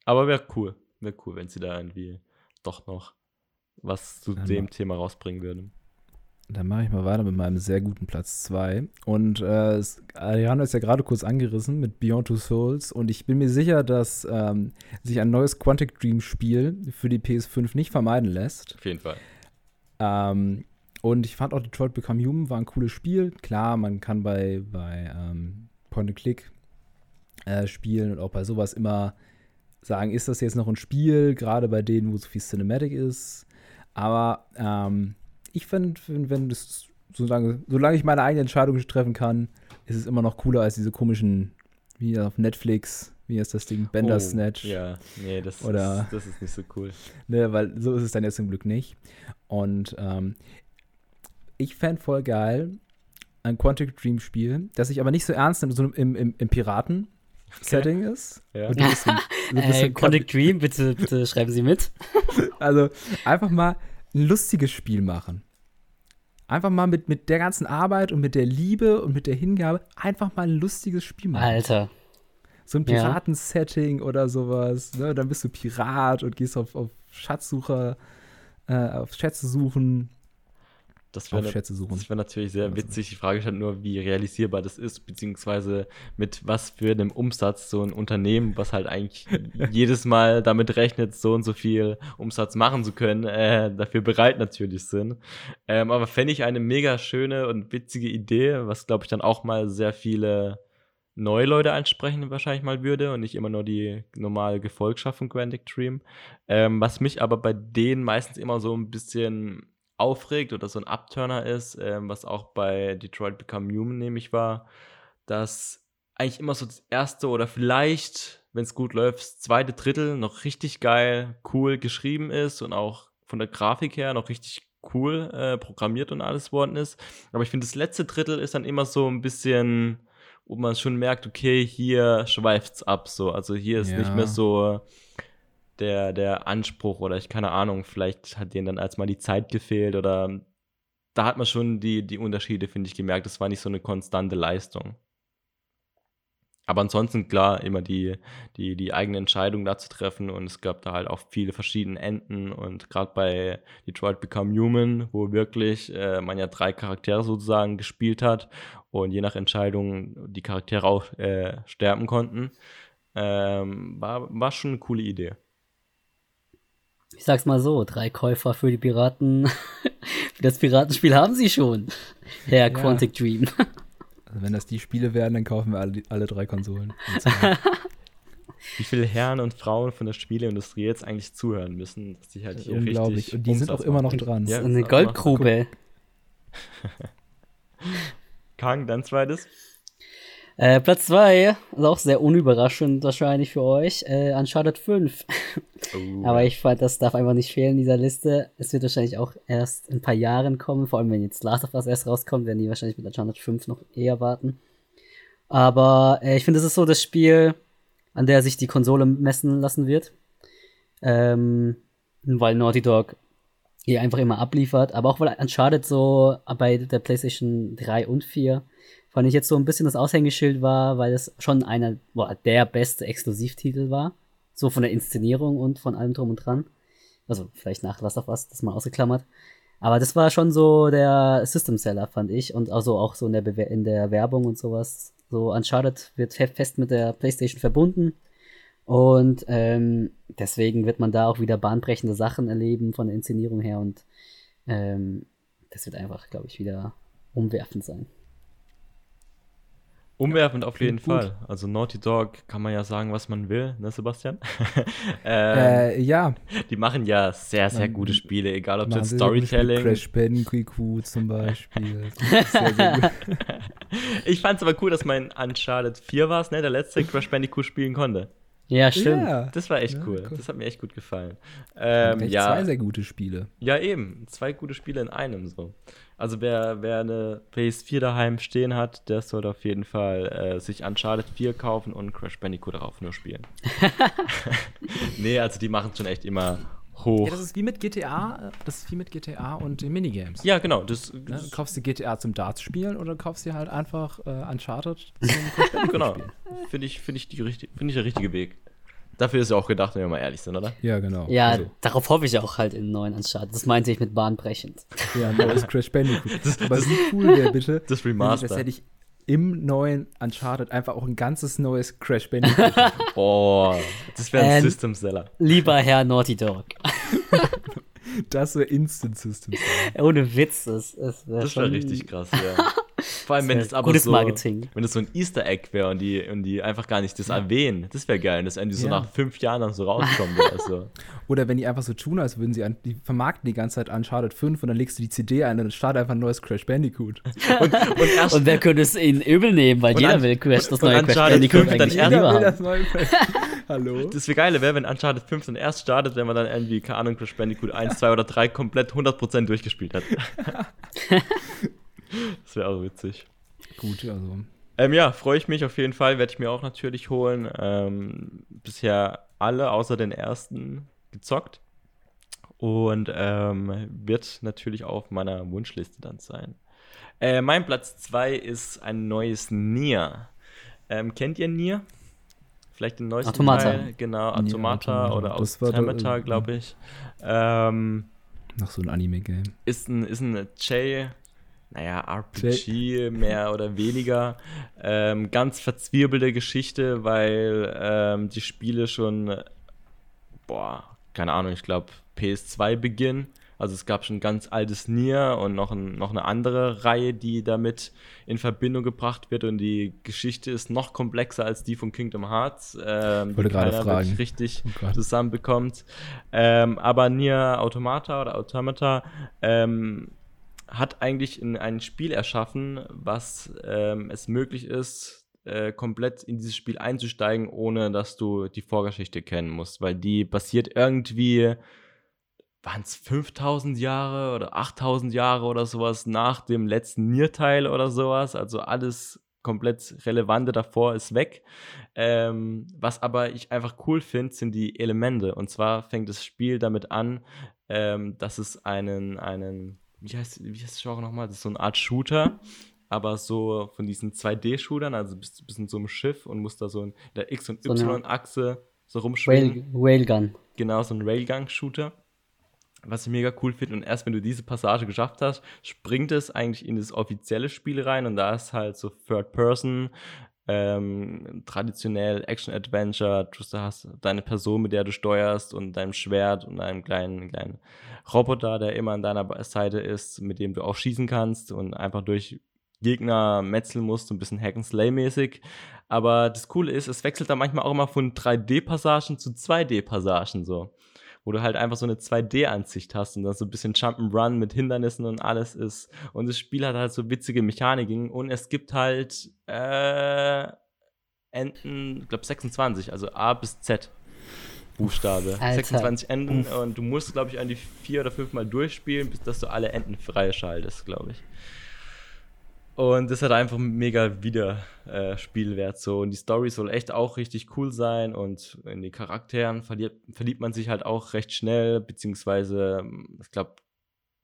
Aber wäre cool. Wäre cool, wenn sie da irgendwie doch noch was zu ja, dem Thema rausbringen würden. Dann mache ich mal weiter mit meinem sehr guten Platz 2. Und äh, Ariano ist ja gerade kurz angerissen mit Beyond Two Souls. Und ich bin mir sicher, dass ähm, sich ein neues Quantic Dream Spiel für die PS5 nicht vermeiden lässt. Auf jeden Fall. Ähm, und ich fand auch Detroit Become Human war ein cooles Spiel. Klar, man kann bei, bei ähm, Point and Click äh, spielen und auch bei sowas immer sagen, ist das jetzt noch ein Spiel, gerade bei denen, wo so viel Cinematic ist. Aber ähm, ich finde, wenn, das solange, solange ich meine eigene Entscheidung treffen kann, ist es immer noch cooler als diese komischen, wie auf Netflix, wie ist das Ding, Bandersnatch. Oh, ja, nee, das, Oder- ist, das ist nicht so cool. Ne, weil so ist es dann jetzt zum Glück nicht. Und ähm, ich fände voll geil ein Quantic Dream Spiel, das sich aber nicht so ernst nimmt, so im, im, im Piraten-Setting ist. Ja. Ein bisschen, ein *laughs* Äh, bisschen Quantic Dream, bitte, bitte schreiben Sie mit. *laughs* Also einfach mal ein lustiges Spiel machen. Einfach mal mit, mit der ganzen Arbeit und mit der Liebe und mit der Hingabe einfach mal ein lustiges Spiel machen. Alter. So ein Ja. Piraten-Setting oder sowas. Ne? Dann bist du Pirat und gehst auf, auf Schatzsucher, äh, auf Schätze suchen. Das wäre wär natürlich sehr Also. witzig. Die Frage ist halt nur, wie realisierbar das ist, beziehungsweise mit was für einem Umsatz so ein Unternehmen, was halt eigentlich *laughs* jedes Mal damit rechnet, so und so viel Umsatz machen zu können, äh, dafür bereit natürlich sind. Ähm, aber fände ich eine mega schöne und witzige Idee, was glaube ich dann auch mal sehr viele neue Leute ansprechen wahrscheinlich mal würde und nicht immer nur die normale Gefolgschaft von Quantic Dream. Ähm, was mich aber bei denen meistens immer so ein bisschen aufregt oder so ein Upturner ist, ähm, was auch bei Detroit Become Human nämlich war, dass eigentlich immer so das erste oder vielleicht, wenn es gut läuft, das zweite Drittel noch richtig geil, cool geschrieben ist und auch von der Grafik her noch richtig cool äh, programmiert und alles worden ist. Aber ich finde, das letzte Drittel ist dann immer so ein bisschen, wo man schon merkt, okay, hier schweift's ab so. Also hier ist nicht Ja. mehr so der, der Anspruch oder ich keine Ahnung, vielleicht hat denen dann als mal die Zeit gefehlt oder da hat man schon die, die Unterschiede, finde ich, gemerkt. Das war nicht so eine konstante Leistung. Aber ansonsten, klar, immer die, die, die eigene Entscheidung da zu treffen und es gab da halt auch viele verschiedene Enden und gerade bei Detroit Become Human, wo wirklich äh, man ja drei Charaktere sozusagen gespielt hat und je nach Entscheidung die Charaktere auch äh, sterben konnten, ähm, war, war schon eine coole Idee. Ich sag's mal so, drei Käufer für die Piraten. *laughs* für das Piratenspiel haben sie schon. Herr Quantic Dream. *laughs* Also wenn das die Spiele werden, dann kaufen wir alle, alle drei Konsolen. *laughs* Wie viele Herren und Frauen von der Spieleindustrie jetzt eigentlich zuhören müssen, dass die halt hier Unglaublich. richtig Und die sind auch immer noch dran. Ja, Eine Goldgrube. Kang, dein zweites? Äh, Platz 2, also auch sehr unüberraschend wahrscheinlich für euch, äh, Uncharted 5. Oh, Aber ich fand, das darf einfach nicht fehlen in dieser Liste. Es wird wahrscheinlich auch erst in ein paar Jahren kommen, vor allem wenn jetzt Last of Us erst rauskommt, werden die wahrscheinlich mit Uncharted 5 noch eher warten. Aber äh, ich finde, das ist so das Spiel, an der sich die Konsole messen lassen wird. Ähm, weil Naughty Dog hier einfach immer abliefert, aber auch weil Uncharted so bei der PlayStation 3 und 4 fand ich jetzt so ein bisschen das Aushängeschild war, weil es schon einer, boah, der beste Exklusivtitel war. So von der Inszenierung und von allem drum und dran. Also vielleicht nach Last of Us, das mal ausgeklammert. Aber das war schon so der System Seller, fand ich. Und also auch so in der, Bewer in der Werbung und sowas. So Uncharted wird fe- fest mit der PlayStation verbunden. Und ähm, deswegen wird man da auch wieder bahnbrechende Sachen erleben von der Inszenierung her. Und ähm, das wird einfach, glaube ich, wieder umwerfend sein. Umwerfend auf jeden klingt gut. Fall. Also Naughty Dog kann man ja sagen, was man will, ne Sebastian? *laughs* ähm, äh, ja, die machen ja sehr, sehr Man- gute Spiele, egal ob Spiele. Storytelling. Crash Bandicoot zum Beispiel. *laughs* Sehr, sehr gut. *laughs* ich fand es aber cool, dass mein Uncharted 4 war, ne, der letzte Crash Bandicoot spielen konnte. Ja, stimmt. Ja, Das war echt Ja, cool. cool. Das hat mir echt gut gefallen. Ähm, echt ja, zwei sehr gute Spiele. ja, eben. Zwei gute Spiele in einem so. Also wer, wer eine PS4 daheim stehen hat, der sollte auf jeden Fall äh, sich Uncharted 4 kaufen und Crash Bandicoot darauf nur spielen. *laughs* *laughs* nee, also die machen schon echt immer hoch. Ja, das ist wie mit GTA, äh, das ist wie mit GTA und den Minigames. Ja, genau. Das, Ne? das Kaufst du GTA zum Darts spielen oder kaufst du halt einfach äh, Uncharted zum *laughs* Crash Bandicoot genau. spielen? Finde ich, find ich, die find ich der richtige Weg. Dafür ist ja auch gedacht, wenn wir mal ehrlich sind, oder? Ja, genau. Ja, Also, darauf hoffe ich auch halt in neuen Uncharted. Das meinte ich mit bahnbrechend. ja neues Crash Bandicoot. *laughs* Aber wie cool wäre bitte, *laughs* Das Remaster. das hätte ich im neuen Uncharted einfach auch ein ganzes neues Crash Bandicoot. *laughs* Oh, das wäre ein Ähm, System Seller. Lieber Herr Naughty Dog. das wäre Instant System. Ohne Witz, das, das wäre Das schon. wäre richtig krass, ja. Vor allem, wenn es aber gutes so, Marketing. wenn es so ein Easter Egg wäre und die, und die einfach gar nicht das erwähnen. Das wäre geil, dass irgendwie so Ja. nach fünf Jahren dann so rauskommt oder so. *laughs* Oder wenn die einfach so tun, als würden sie an, die vermarkten die ganze Zeit Uncharted 5 und dann legst du die CD ein und dann startet einfach ein neues Crash Bandicoot. *laughs* Und, und erst Und wer könnte es ihnen übel nehmen, weil jeder an- will Crash, das neue Crash Uncharted Bandicoot 5 dann erst- lieber will haben. das neue Crash. *laughs* Hallo? das wäre geile wäre, wenn Uncharted 5 dann erst startet, wenn man dann irgendwie, keine Ahnung, Crash Bandicoot 1, 2 oder 3 komplett 100% durchgespielt hat. Das wäre auch witzig. Gut, also. Ähm, ja, freue ich mich auf jeden Fall, werde ich mir auch natürlich holen. Ähm, bisher alle außer den ersten gezockt. Und ähm, wird natürlich auf meiner Wunschliste dann sein. Äh, mein Platz 2 ist ein neues Nier. Ähm, kennt ihr Nier? Vielleicht den neuesten Automata. Teil? Genau, Nier Automata Automata. oder Automata, glaube ich. Ähm, Noch so ein Anime-Game. ist ein, ist ein J, naja, RPG mehr oder weniger. Ähm, ganz verzwirbelte Geschichte, weil ähm, die Spiele schon, boah, keine Ahnung, ich glaube PS2 Beginn. Also es gab schon ganz altes Nier und noch, ein, noch eine andere Reihe, die damit in Verbindung gebracht wird und die Geschichte ist noch komplexer als die von Kingdom Hearts, ähm, Wollte die gerade fragen. richtig Oh zusammenbekommt. Ähm, aber Nier Automata oder Automata ähm, hat eigentlich in ein Spiel erschaffen, was ähm, es möglich ist, äh, komplett in dieses Spiel einzusteigen, ohne dass du die Vorgeschichte kennen musst, weil die basiert irgendwie, waren es 5000 Jahre oder 8000 Jahre oder sowas nach dem letzten Nier-Teil oder sowas, also alles komplett Relevante davor ist weg. Ähm, was aber ich einfach cool finde, sind die Elemente. Und zwar fängt das Spiel damit an, ähm, dass es einen, einen, wie heißt, wie heißt das Genre nochmal? Das ist so eine Art Shooter, aber so von diesen 2D-Shootern, also bist du bist in so einem Schiff und musst da so in der X- und So Y-Achse so rumschwingen. Rail, Railgun. Genau, so ein Railgun-Shooter. Was ich mega cool finde. Und erst wenn du diese Passage geschafft hast, springt es eigentlich in das offizielle Spiel rein. Und da ist halt so Third Person, ähm, traditionell Action-Adventure. Du hast deine Person, mit der du steuerst und deinem Schwert und einem kleinen, kleinen Roboter, der immer an deiner Seite ist, mit dem du auch schießen kannst und einfach durch Gegner metzeln musst, ein bisschen Hack-and-Slay-mäßig. Aber das Coole ist, es wechselt dann manchmal auch immer von 3D-Passagen zu 2D-Passagen so. Wo du halt einfach so eine 2D-Ansicht hast und dann so ein bisschen Jump'n'Run mit Hindernissen und alles ist. Und das Spiel hat halt so witzige Mechaniken und es gibt halt äh, Enden, ich glaube 26, also A bis Z. Buchstabe. Alter. 26 Enden und du musst, glaube ich, an die vier oder fünf Mal durchspielen, bis dass du alle Enden freischaltest, glaube ich. Und das hat einfach mega Wiederspielwert so. Und die Story soll echt auch richtig cool sein. Und in die Charakteren verliert, verliebt man sich halt auch recht schnell, beziehungsweise, ich glaube,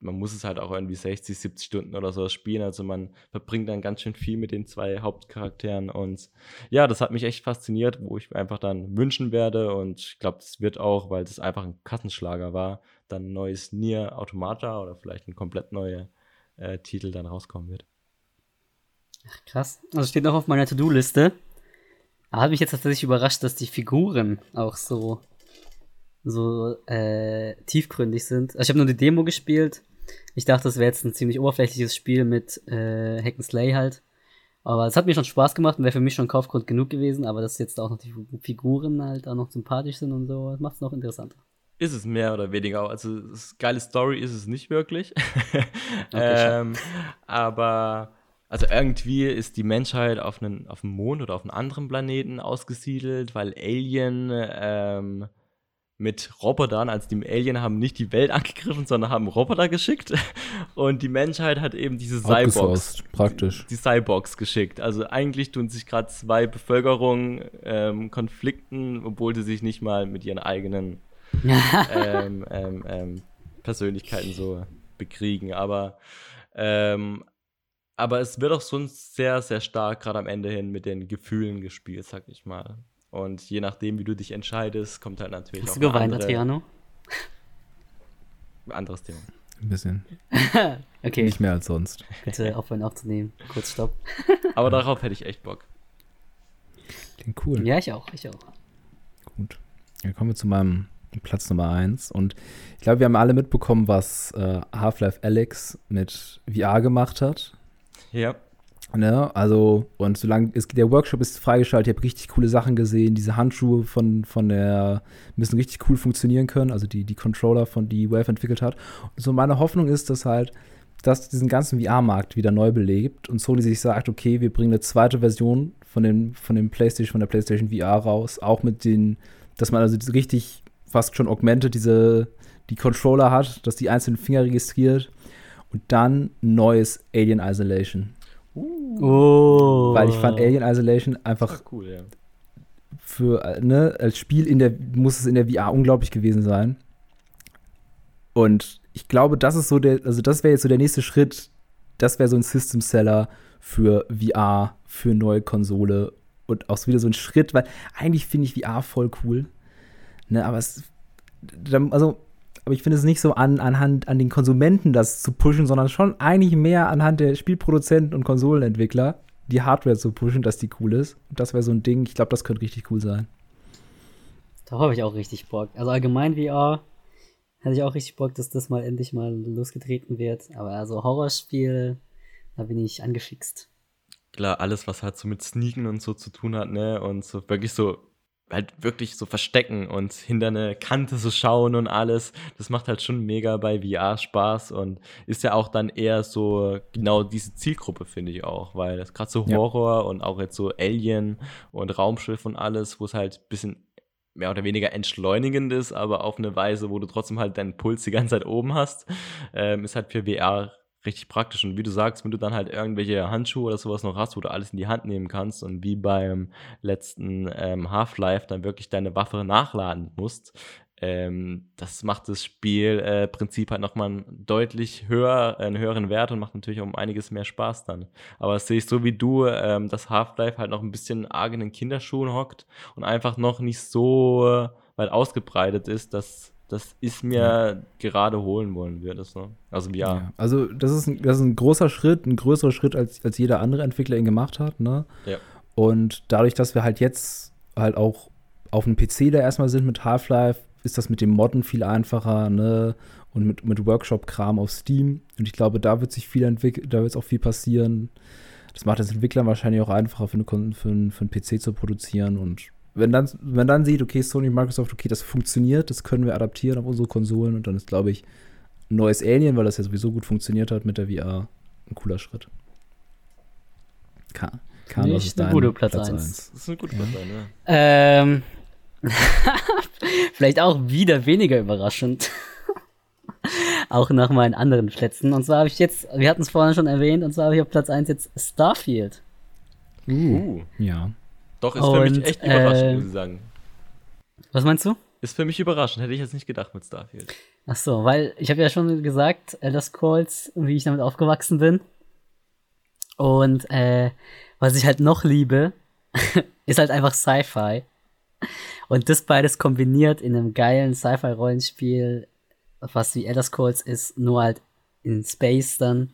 man muss es halt auch irgendwie 60, 70 Stunden oder so spielen. Also man verbringt dann ganz schön viel mit den zwei Hauptcharakteren. Und ja, das hat mich echt fasziniert, wo ich einfach dann wünschen werde. Und ich glaube, das wird auch, weil das einfach ein Kassenschlager war, dann ein neues Nier Automata oder vielleicht ein komplett neuer äh, Titel dann rauskommen wird. Krass. Also steht noch auf meiner To-Do-Liste. Hat mich jetzt tatsächlich überrascht, dass die Figuren auch so, so äh, tiefgründig sind. Also ich habe nur die Demo gespielt. Ich dachte, das wäre jetzt ein ziemlich oberflächliches Spiel mit äh, Hack and Slay halt. Aber es hat mir schon Spaß gemacht und wäre für mich schon Kaufgrund genug gewesen. Aber dass jetzt auch noch die Figuren halt auch noch sympathisch sind und so, macht es noch interessanter. Ist es mehr oder weniger. Also, geile Story ist es nicht wirklich. *laughs* Okay, ähm, aber, also irgendwie ist die Menschheit auf einen, auf dem Mond oder auf einem anderen Planeten ausgesiedelt, weil Alien ähm, mit Robotern, also die Alien haben nicht die Welt *laughs* angegriffen, sondern haben Roboter geschickt. Und die Menschheit hat eben diese Cyborgs. Praktisch. Die Cyborgs geschickt. Also eigentlich tun sich gerade zwei Bevölkerungen ähm, konflikten, obwohl sie sich nicht mal mit ihren eigenen *laughs* ähm, ähm, ähm, Persönlichkeiten so bekriegen. Aber, ähm, aber es wird auch sonst sehr, sehr stark gerade am Ende hin mit den Gefühlen gespielt, sag ich mal. Und je nachdem, wie du dich entscheidest, kommt halt natürlich Hast auch du eine geweint, andere, Adriano? *laughs* anderes Thema. Ein bisschen. *laughs* Okay, Nicht mehr als sonst. bitte aufhören aufzunehmen. Kurz Stopp. *laughs* Aber darauf hätte ich echt Bock. Klingt cool. Ja, ich auch, ich auch. Gut. Dann kommen wir zu meinem Platz Nummer 1. Und ich glaube, wir haben alle mitbekommen, was äh, Half-Life Alex mit VR gemacht hat. Ja. Ne, also, und solange es, der Workshop ist freigeschaltet, ich habe richtig coole Sachen gesehen. Diese Handschuhe von, von der müssen richtig cool funktionieren können, also die, die Controller, von die Valve entwickelt hat. Und so meine Hoffnung ist, dass halt, dass diesen ganzen VR-Markt wieder neu belebt und Sony sich sagt, okay, wir bringen eine zweite Version von dem, von dem PlayStation, von der PlayStation VR raus, auch mit den, dass man also richtig fast schon augmented diese, die Controller hat, dass die einzelnen Finger registriert und dann neues Alien Isolation. Oh. Weil ich fand Alien Isolation einfach cool, ja. für, ne, als Spiel in der, muss es in der VR unglaublich gewesen sein. Und ich glaube, das ist so der, also das wäre jetzt so der nächste Schritt. Das wäre so ein System Seller für VR, für neue Konsole und auch so wieder so ein Schritt, weil eigentlich finde ich VR voll cool. Ne, aber es, also aber ich finde es nicht so an, anhand an den Konsumenten das zu pushen, sondern schon eigentlich mehr anhand der Spielproduzenten und Konsolenentwickler die Hardware zu pushen, dass die cool ist. Und das wäre so ein Ding, ich glaube, das könnte richtig cool sein. Da habe ich auch richtig Bock. Also allgemein VR hätte ich auch richtig Bock, dass das mal endlich mal losgetreten wird. Aber also Horrorspiel, da bin ich angefixt. Klar, alles, was halt so mit Sneaken und so zu tun hat, ne? Und so wirklich so halt wirklich so verstecken und hinter eine Kante so schauen und alles. Das macht halt schon mega bei VR Spaß und ist ja auch dann eher so genau diese Zielgruppe, finde ich auch, weil das gerade so Horror ja. und auch jetzt so Alien und Raumschiff und alles, wo es halt ein bisschen mehr oder weniger entschleunigend ist, aber auf eine Weise, wo du trotzdem halt deinen Puls die ganze Zeit oben hast, ähm, ist halt für VR richtig praktisch. Und wie du sagst, wenn du dann halt irgendwelche Handschuhe oder sowas noch hast, wo du alles in die Hand nehmen kannst und wie beim letzten ähm, Half-Life dann wirklich deine Waffe nachladen musst, ähm, das macht das Spielprinzip äh, halt nochmal deutlich höher, einen höheren Wert und macht natürlich um einiges mehr Spaß dann. Aber das sehe ich so wie du, ähm, dass Half-Life halt noch ein bisschen arg in den Kinderschuhen hockt und einfach noch nicht so weit ausgebreitet ist, dass das ist mir ja. gerade holen wollen wir das. Ne? Also ja. ja. Also das ist, ein, das ist ein großer Schritt, ein größerer Schritt, als, als jeder andere Entwickler ihn gemacht hat. Ne? Ja. Und dadurch, dass wir halt jetzt halt auch auf dem PC da erstmal sind mit Half-Life, ist das mit dem Modden viel einfacher, ne? Und mit, mit Workshop-Kram auf Steam. Und ich glaube, da wird sich viel entwickeln, da wird es auch viel passieren. Das macht es Entwicklern wahrscheinlich auch einfacher für, eine, für, für einen PC zu produzieren und wenn dann, wenn dann sieht, okay, Sony, Microsoft, okay, das funktioniert, das können wir adaptieren auf unsere Konsolen und dann ist, glaube ich, ein neues Alien, weil das ja sowieso gut funktioniert hat mit der VR, ein cooler Schritt. Kahn, Kahn was ist dein gute Platz 1? Das ist ein guter Platz 1, ja. Ähm, *laughs* vielleicht auch wieder weniger überraschend. *laughs* auch nach meinen anderen Plätzen. Und zwar habe ich jetzt, wir hatten es vorhin schon erwähnt, und zwar habe ich auf Platz 1 jetzt Starfield. Uh, uh. ja. Doch, ist und, für mich echt überraschend, äh, muss ich sagen. Was meinst du? Ist für mich überraschend, hätte ich jetzt nicht gedacht mit Starfield. Ach so, weil ich habe ja schon gesagt, Elder Scrolls, wie ich damit aufgewachsen bin. Und äh, was ich halt noch liebe, *laughs* ist halt einfach Sci-Fi. Und das beides kombiniert in einem geilen Sci-Fi-Rollenspiel, was wie Elder Scrolls ist, nur halt in Space dann.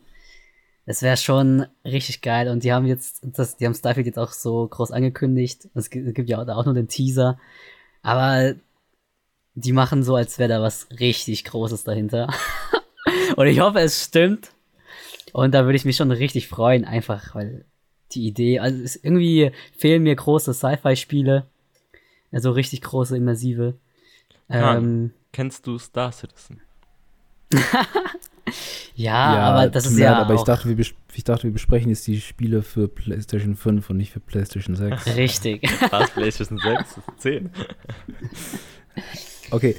Es wäre schon richtig geil. Und die haben jetzt, das, die haben Starfield jetzt auch so groß angekündigt. Es gibt ja auch nur den Teaser. Aber die machen so, als wäre da was richtig Großes dahinter. *laughs* und ich hoffe, es stimmt. Und da würde ich mich schon richtig freuen, einfach, weil die Idee, also es, irgendwie fehlen mir große Sci-Fi-Spiele. Also richtig große, immersive. Ähm, kennst du Star Citizen? *laughs* *laughs* ja, ja, aber das ist ja. Leid, aber ich dachte, wir, ich dachte, wir besprechen jetzt die Spiele für PlayStation 5 und nicht für PlayStation 6. Richtig. *laughs* Was? PlayStation 6? 10. *laughs* Okay,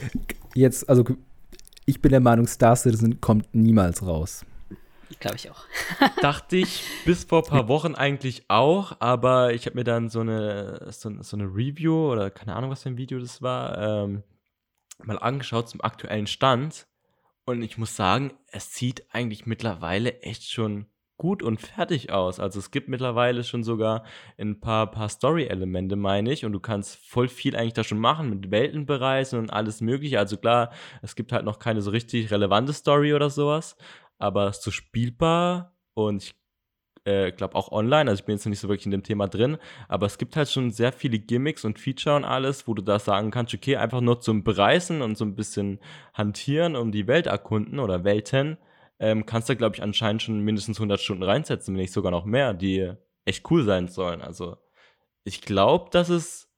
jetzt, also ich bin der Meinung, Star Citizen kommt niemals raus. Glaube ich auch. Dachte ich bis vor ein paar Wochen eigentlich auch, aber ich habe mir dann so eine, so, so, eine Review oder keine Ahnung, was für ein Video das war, ähm, mal angeschaut zum aktuellen Stand und ich muss sagen, es sieht eigentlich mittlerweile echt schon gut und fertig aus. Also es gibt mittlerweile schon sogar ein paar, paar Story-Elemente, meine ich. Und du kannst voll viel eigentlich da schon machen mit Welten bereisen und alles mögliche. Also klar, es gibt halt noch keine so richtig relevante Story oder sowas. Aber es ist so spielbar und ich äh, glaube auch online, also ich bin jetzt nicht so wirklich in dem Thema drin, aber es gibt halt schon sehr viele Gimmicks und Feature und alles, wo du da sagen kannst, okay, einfach nur zum Bereisen und so ein bisschen hantieren, um die Welt erkunden oder Welten, ähm, kannst du, glaube ich, anscheinend schon mindestens 100 Stunden reinsetzen, wenn nicht sogar noch mehr, die echt cool sein sollen. Also ich glaube, dass es,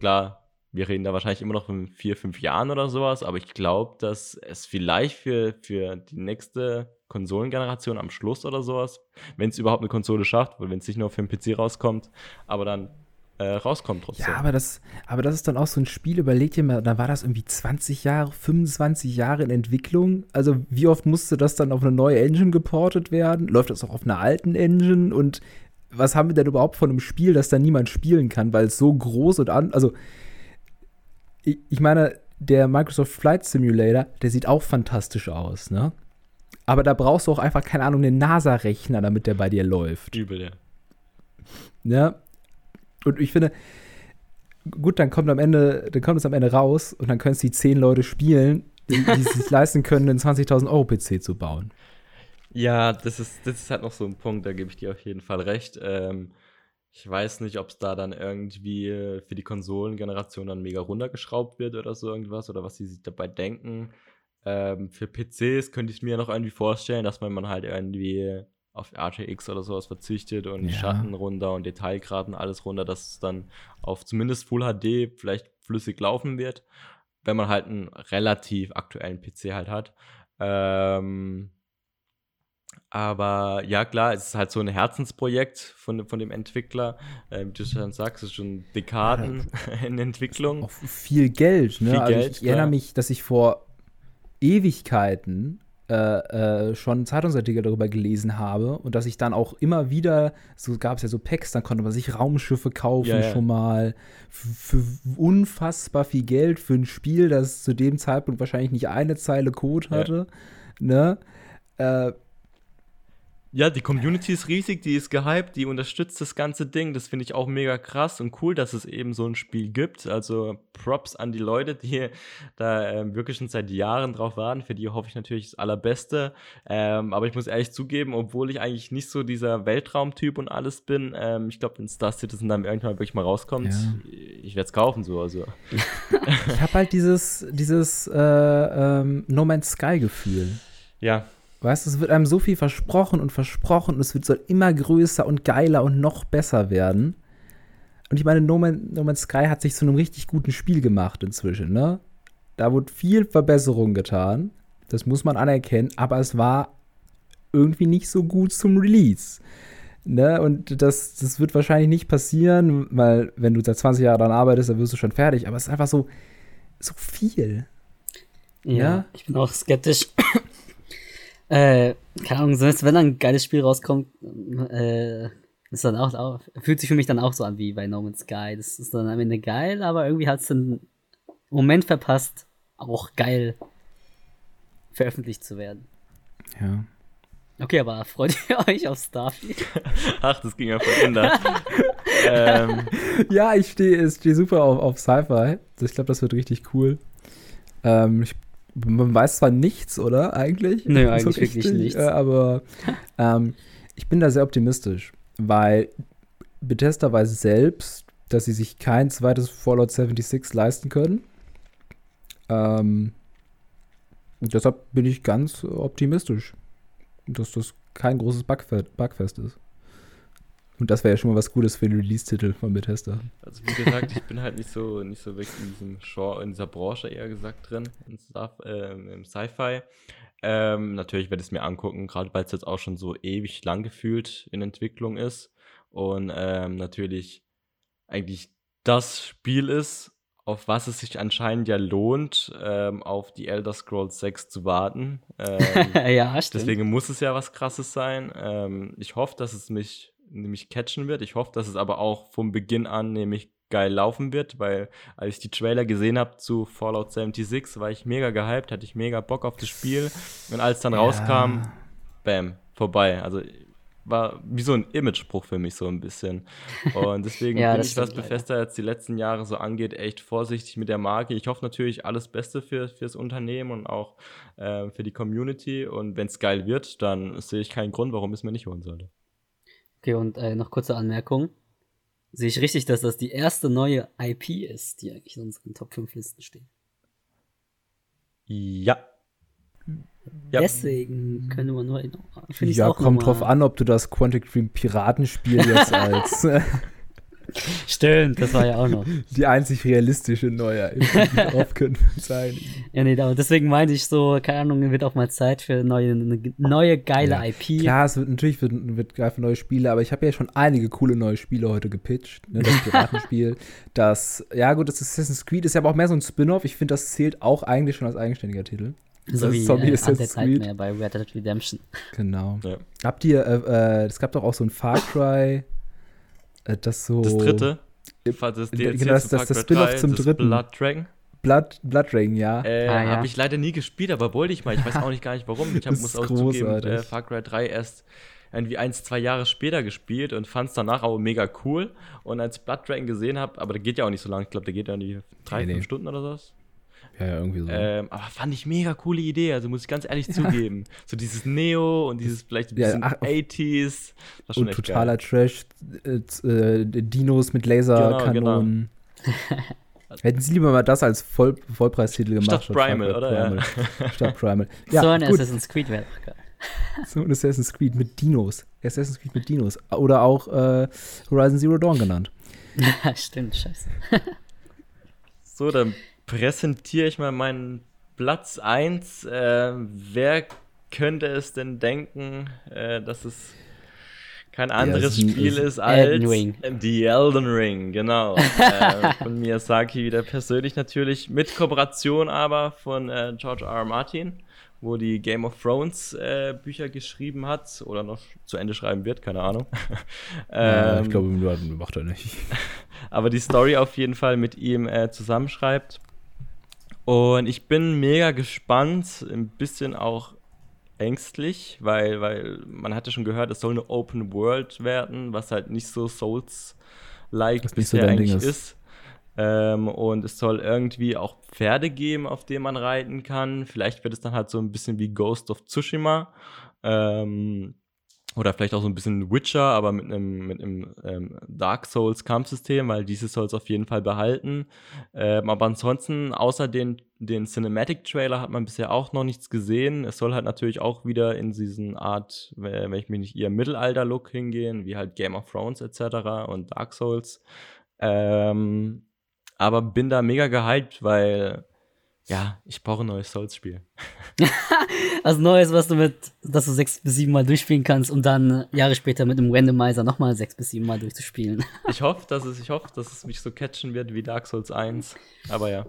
klar, wir reden da wahrscheinlich immer noch in vier, fünf Jahren oder sowas, aber ich glaube, dass es vielleicht für, für die nächste Konsolengeneration am Schluss oder sowas, wenn es überhaupt eine Konsole schafft, weil wenn es nicht nur für den PC rauskommt, aber dann äh, rauskommt trotzdem. Ja, aber das, aber das ist dann auch so ein Spiel, überleg dir mal, da war das irgendwie 20 Jahre, 25 Jahre in Entwicklung. Also wie oft musste das dann auf eine neue Engine geportet werden? Läuft das auch auf einer alten Engine? Und was haben wir denn überhaupt von einem Spiel, das dann niemand spielen kann, weil es so groß und an, also ich, ich meine, der Microsoft Flight Simulator, der sieht auch fantastisch aus, ne? Aber da brauchst du auch einfach, keine Ahnung, einen NASA-Rechner, damit der bei dir läuft. Übel, ja. Ja. Und ich finde, gut, dann kommt am Ende, dann kommt es am Ende raus und dann können es die zehn Leute spielen, die, die sich *laughs* leisten können, einen 20.000 Euro PC zu bauen. Ja, das ist, das ist halt noch so ein Punkt, da gebe ich dir auf jeden Fall recht. Ähm, ich weiß nicht, ob es da dann irgendwie für die Konsolengeneration dann mega runtergeschraubt wird oder so irgendwas oder was sie sich dabei denken. Ähm, für PCs könnte ich mir noch irgendwie vorstellen, dass man, man halt irgendwie auf RTX oder sowas verzichtet und Ja. Schatten runter und Detailgraden alles runter, dass es dann auf zumindest Full HD vielleicht flüssig laufen wird, wenn man halt einen relativ aktuellen PC halt hat. Ähm, aber ja, klar, es ist halt so ein Herzensprojekt von, von dem Entwickler. Ähm, wie du schon sagst, es ist schon Dekaden *laughs* in Entwicklung. Auch viel Geld, ne? Viel also Geld, ich, ich erinnere klar. mich, dass ich vor Ewigkeiten äh, äh, schon Zeitungsartikel darüber gelesen habe und dass ich dann auch immer wieder, so gab es ja so Packs, dann konnte man sich Raumschiffe kaufen Ja, ja. schon mal für, unfassbar viel Geld für ein Spiel, das zu dem Zeitpunkt wahrscheinlich nicht eine Zeile Code Ja. hatte. Ne? Äh, Ja, die Community ist riesig, die ist gehypt, die unterstützt das ganze Ding. Das finde ich auch mega krass und cool, dass es eben so ein Spiel gibt. Also Props an die Leute, die da ähm, wirklich schon seit Jahren drauf warten. Für die hoffe ich natürlich das Allerbeste. Ähm, aber ich muss ehrlich zugeben, obwohl ich eigentlich nicht so dieser Weltraumtyp und alles bin, ähm, ich glaube, wenn Star Citizen dann irgendwann wirklich mal rauskommt, Ja. ich werde es kaufen so. Also. ich habe halt dieses, dieses äh, ähm, No Man's Sky Gefühl. Ja, Weißt du, es wird einem so viel versprochen und versprochen und es wird, soll immer größer und geiler und noch besser werden. Und ich meine, No, Man, no Man's Sky hat sich zu einem richtig guten Spiel gemacht inzwischen, ne? Da wurde viel Verbesserung getan. Das muss man anerkennen, aber es war irgendwie nicht so gut zum Release. Ne? Und das, das wird wahrscheinlich nicht passieren, weil wenn du seit 20 Jahren daran arbeitest, dann wirst du schon fertig. Aber es ist einfach so, so viel. Ja, Ja. ich bin auch skeptisch. Äh, keine Ahnung, selbst wenn dann ein geiles Spiel rauskommt, äh, ist dann auch, auch, fühlt sich für mich dann auch so an wie bei No Man's Sky. Das ist dann am Ende geil, aber irgendwie hat es den Moment verpasst, auch geil veröffentlicht zu werden. Ja. Okay, aber freut *laughs* ihr euch auf Starfield? *laughs* ach, das ging ja voll Ende. *laughs* ähm, Ja, ich stehe steh super auf, auf Sci-Fi. Ich glaube, das wird richtig cool. Ähm, ich, man weiß zwar nichts, oder? Eigentlich? Nö, *laughs* eigentlich wirklich nichts. Äh, aber *laughs* ähm, ich bin da sehr optimistisch, weil Bethesda weiß selbst, dass sie sich kein zweites Fallout 76 leisten können. Ähm, und deshalb bin ich ganz optimistisch, dass das kein großes Bugfe Bugfest ist. Und das wäre ja schon mal was Gutes für den Release-Titel von Bethesda. Also wie gesagt, ich bin halt nicht so nicht so wirklich in diesem Genre, in dieser Branche eher gesagt drin, in Stuff, ähm, im Sci-Fi. Ähm, natürlich werde ich es mir angucken, gerade weil es jetzt auch schon so ewig lang gefühlt in Entwicklung ist und ähm, natürlich eigentlich das Spiel ist, auf was es sich anscheinend ja lohnt, ähm, auf die Elder Scrolls 6 zu warten. *laughs* Ähm, ja, stimmt. Deswegen muss es ja was Krasses sein. Ähm, ich hoffe, dass es mich nämlich catchen wird. Ich hoffe, dass es aber auch vom Beginn an nämlich geil laufen wird, weil als ich die Trailer gesehen habe zu Fallout 76, war ich mega gehypt, hatte ich mega Bock auf das Spiel. Und als dann rauskam, bam, vorbei. Also war wie so ein Imagespruch für mich so ein bisschen. Und deswegen *laughs* Ja, bin das ich, was. Bethesda jetzt die letzten Jahre so angeht, echt vorsichtig mit der Marke. Ich hoffe natürlich alles Beste für, fürs Unternehmen und auch äh, für die Community. Und wenn es geil wird, dann sehe ich keinen Grund, warum es mir nicht holen sollte. Okay, und äh, noch kurze Anmerkung. Sehe ich richtig, dass das die erste neue IP ist, die eigentlich in unseren Top 5 Listen steht? Ja. Ja. Deswegen könnte man nur. Ja, kommt drauf an, ob du das Quantic Dream Piratenspiel jetzt *laughs* als. *laughs* Stimmt, das war ja auch noch. Die einzig realistische neue drauf *laughs* könnte sein. Ja, nee, aber deswegen meinte ich so, keine Ahnung, wird auch mal Zeit für neue, eine neue geile ja. IP. Klar, es wird natürlich wird, wird geil für neue Spiele, aber ich habe ja schon einige coole neue Spiele heute gepitcht. Ne? Das *laughs* Piratenspiel, das, ja gut, das Assassin's Creed ist ja aber auch mehr so ein Spin-off. Ich finde, das zählt auch eigentlich schon als eigenständiger Titel. So wie Zombie äh, Assassin's Creed. bei Red Dead Redemption. Genau. Ja. Habt ihr, äh, äh, es gab doch auch so ein Far Cry äh, das so. Das dritte? Das DLC genau, das, das, das Spin-off zum dritten. Blood Dragon? Blood, Blood Dragon, ja. Äh, ah, ja. Habe ich leider nie gespielt, aber wollte ich mal. Ich weiß auch nicht gar nicht warum. Ich hab, muss auch großartig. zugeben, äh, Far Cry 3 erst irgendwie ein, zwei Jahre später gespielt und fand es danach auch mega cool. Und als Blood Dragon gesehen habe, aber der geht ja auch nicht so lange, ich glaube, der geht ja die drei, nee, fünf nee. Stunden oder so. Ja, ja, irgendwie so. Ähm, aber fand ich mega coole Idee, also muss ich ganz ehrlich ja. zugeben. So dieses Neo und dieses vielleicht ein bisschen ja, ach, 80s. und totaler geil. Trash, äh, äh, Dinos mit Laserkanonen. Genau, genau. *laughs* Hätten sie lieber mal das als Voll Vollpreistitel gemacht. Statt Primal, oder? Primal. *laughs* Ja. Statt Primal. Ja, so ein gut. Assassin's Creed wäre doch geil. *laughs* So ein Assassin's Creed mit Dinos. Assassin's Creed mit Dinos. Oder auch äh, Horizon Zero Dawn genannt. Ja, stimmt, scheiße. so, dann präsentiere ich mal meinen Platz 1. Äh, wer könnte es denn denken, äh, dass es kein anderes ja, Spiel ist, als Elden Ring. The Elden Ring, genau. *laughs* äh, von Miyazaki wieder persönlich natürlich, mit Kooperation aber von äh, George R. R. Martin, wo die Game of Thrones äh, Bücher geschrieben hat oder noch zu Ende schreiben wird, keine Ahnung. *laughs* ähm, ich glaube, macht er nicht. *laughs* aber die Story auf jeden Fall mit ihm äh, zusammenschreibt. Und ich bin mega gespannt, ein bisschen auch ängstlich, weil, weil man hatte schon gehört, es soll eine Open World werden, was halt nicht so Souls-like bisher so eigentlich ist. ist. Ähm, und es soll irgendwie auch Pferde geben, auf denen man reiten kann. Vielleicht wird es dann halt so ein bisschen wie Ghost of Tsushima. Ähm, oder vielleicht auch so ein bisschen Witcher, aber mit einem, mit einem ähm, Dark Souls Kampfsystem, weil dieses soll es auf jeden Fall behalten. Ähm, aber ansonsten, außer den, den Cinematic Trailer hat man bisher auch noch nichts gesehen. Es soll halt natürlich auch wieder in diesen Art, wenn ich mich nicht eher Mittelalter-Look hingehen, wie halt Game of Thrones etc. und Dark Souls. Ähm, aber bin da mega gehypt, weil ja, ich brauche ein neues Souls-Spiel. *laughs* also neues, was du mit, dass du sechs bis sieben Mal durchspielen kannst, um dann Jahre später mit einem Randomizer nochmal sechs bis sieben Mal durchzuspielen. *laughs* ich hoffe, dass es, ich hoffe, dass es mich so catchen wird wie Dark Souls 1. Aber ja.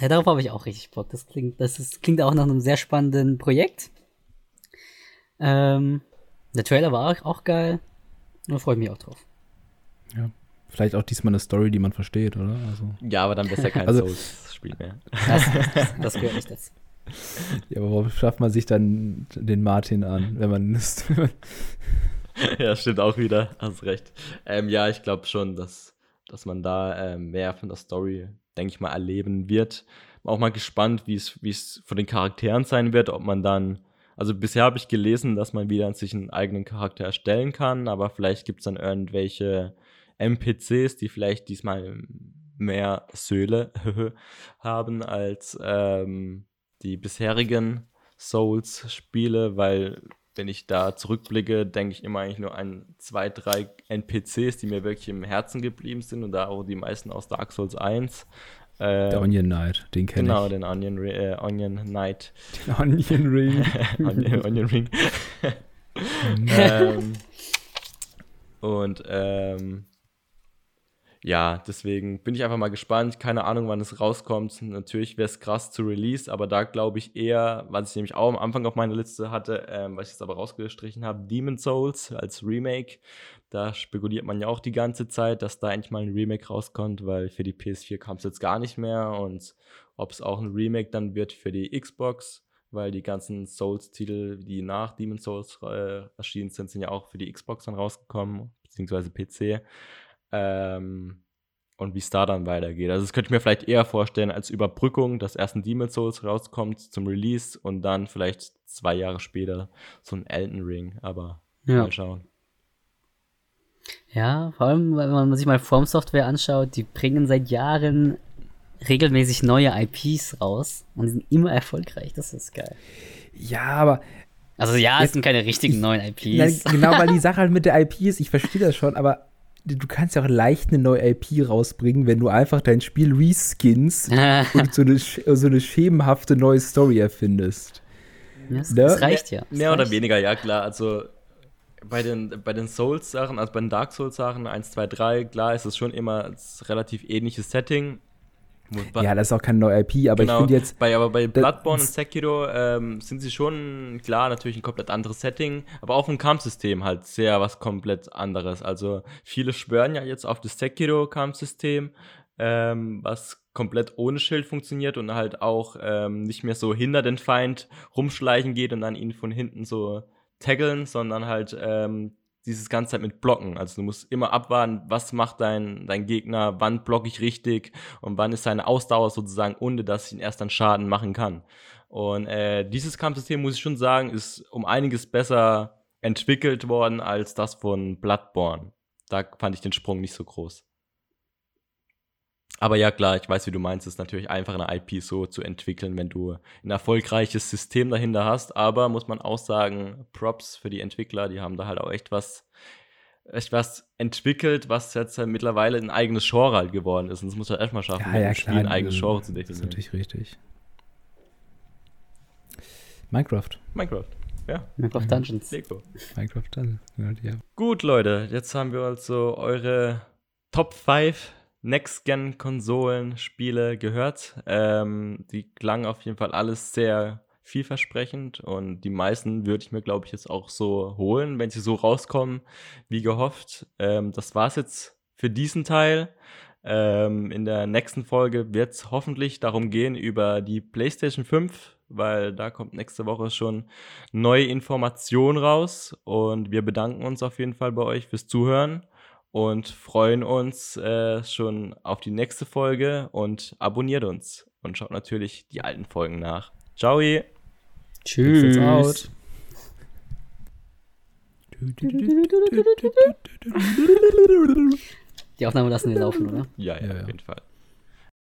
Ja, darauf habe ich auch richtig Bock. Das klingt, das ist, klingt auch nach einem sehr spannenden Projekt. Ähm, der Trailer war auch, auch geil. Da freue ich mich auch drauf. Ja. Vielleicht auch diesmal eine Story, die man versteht, oder? Also. Ja, aber dann besser kein also, Souls-Spiel mehr. Das, das, das gehört nicht dazu. Ja, aber warum schafft man sich dann den Martin an, wenn man ist? *laughs* ja, stimmt auch wieder. Hast recht. Ähm, ja, ich glaube schon, dass, dass man da äh, mehr von der Story, denke ich mal, erleben wird. Auch mal gespannt, wie es von den Charakteren sein wird, ob man dann. Also bisher habe ich gelesen, dass man wieder sich einen eigenen Charakter erstellen kann, aber vielleicht gibt es dann irgendwelche NPCs, die vielleicht diesmal mehr Söhle *laughs* haben als ähm, die bisherigen Souls-Spiele, weil wenn ich da zurückblicke, denke ich immer eigentlich nur an zwei, drei NPCs, die mir wirklich im Herzen geblieben sind und da auch die meisten aus Dark Souls 1. Ähm, der Onion Knight, den kenne genau, ich. Genau, den Onion, äh, Onion Knight. Den *laughs* Onion Ring. *laughs* Onion, Onion Ring. ähm, und ähm, ja, deswegen bin ich einfach mal gespannt. Keine Ahnung, wann es rauskommt. Natürlich wäre es krass zu Release, aber da glaube ich eher, was ich nämlich auch am Anfang auf meiner Liste hatte, ähm, was ich jetzt aber rausgestrichen habe, Demon Souls als Remake. Da spekuliert man ja auch die ganze Zeit, dass da endlich mal ein Remake rauskommt, weil für die PS4 kam es jetzt gar nicht mehr und ob es auch ein Remake dann wird für die Xbox, weil die ganzen Souls-Titel, die nach Demon Souls äh, erschienen sind, sind ja auch für die Xbox dann rausgekommen, beziehungsweise PC. Ähm, und wie es da dann weitergeht. Also das könnte ich mir vielleicht eher vorstellen als Überbrückung, dass erst ein Demon Souls rauskommt zum Release und dann vielleicht zwei Jahre später so ein Elden Ring. Aber ja. mal schauen. Ja, vor allem, wenn man sich mal From Software anschaut, die bringen seit Jahren regelmäßig neue IPs raus und sind immer erfolgreich. Das ist geil. Ja, aber Also ja, es Jetzt- sind keine richtigen ich- neuen IPs. genau, weil die *laughs* Sache halt mit der IP ist, ich verstehe das schon, aber du kannst ja auch leicht eine neue IP rausbringen, wenn du einfach dein Spiel reskinst *laughs* und so eine, so eine schemenhafte neue Story erfindest. das, Ne? das reicht ja. Das Mehr oder reicht. weniger, ja klar. Also bei den, bei den Souls-Sachen, also bei den Dark Souls-Sachen 1, 2, 3, klar ist es schon immer ein relativ ähnliches Setting. Ja, das ist auch keine neue IP, aber genau, ich finde jetzt, bei, aber bei Bloodborne und Sekiro ähm, sind sie schon, klar, natürlich ein komplett anderes Setting, aber auch vom Kampfsystem halt sehr was komplett anderes. Also viele schwören ja jetzt auf das Sekiro-Kampfsystem, ähm, was komplett ohne Schild funktioniert und halt auch ähm, nicht mehr so hinter den Feind rumschleichen geht und dann ihn von hinten so taggeln, sondern halt ähm, dieses ganze Zeit mit Blocken. Also du musst immer abwarten, was macht dein, dein Gegner, wann blocke ich richtig und wann ist seine Ausdauer sozusagen unter, dass ich ihn erst dann Schaden machen kann. Und äh, dieses Kampfsystem, muss ich schon sagen, ist um einiges besser entwickelt worden als das von Bloodborne. Da fand ich den Sprung nicht so groß. Aber ja, klar, ich weiß, wie du meinst, es ist natürlich einfach eine IP so zu entwickeln, wenn du ein erfolgreiches System dahinter hast. Aber muss man auch sagen, Props für die Entwickler, die haben da halt auch echt was, echt was entwickelt, was jetzt halt mittlerweile ein eigenes Genre halt geworden ist. Und das muss man erstmal schaffen, ja, mit ja, einem Spiel ein eigenes äh, Genre zu das ist definieren. natürlich richtig. Minecraft. Minecraft, ja, Minecraft Dungeons. Lego. Minecraft, dann, ja. Gut, Leute, jetzt haben wir also eure Top 5 Next-Gen-Konsolen-Spiele gehört. Ähm, die klangen auf jeden Fall alles sehr vielversprechend und die meisten würde ich mir, glaube ich, jetzt auch so holen, wenn sie so rauskommen, wie gehofft. Ähm, das war's jetzt für diesen Teil. Ähm, in der nächsten Folge wird es hoffentlich darum gehen über die PlayStation 5, weil da kommt nächste Woche schon neue Informationen raus. Und wir bedanken uns auf jeden Fall bei euch fürs Zuhören und freuen uns äh, schon auf die nächste Folge und abonniert uns und schaut natürlich die alten Folgen nach. Ciao! Tschüss. out. Die Aufnahme lassen wir laufen, oder? Ja, ja, Ja, ja. auf jeden Fall.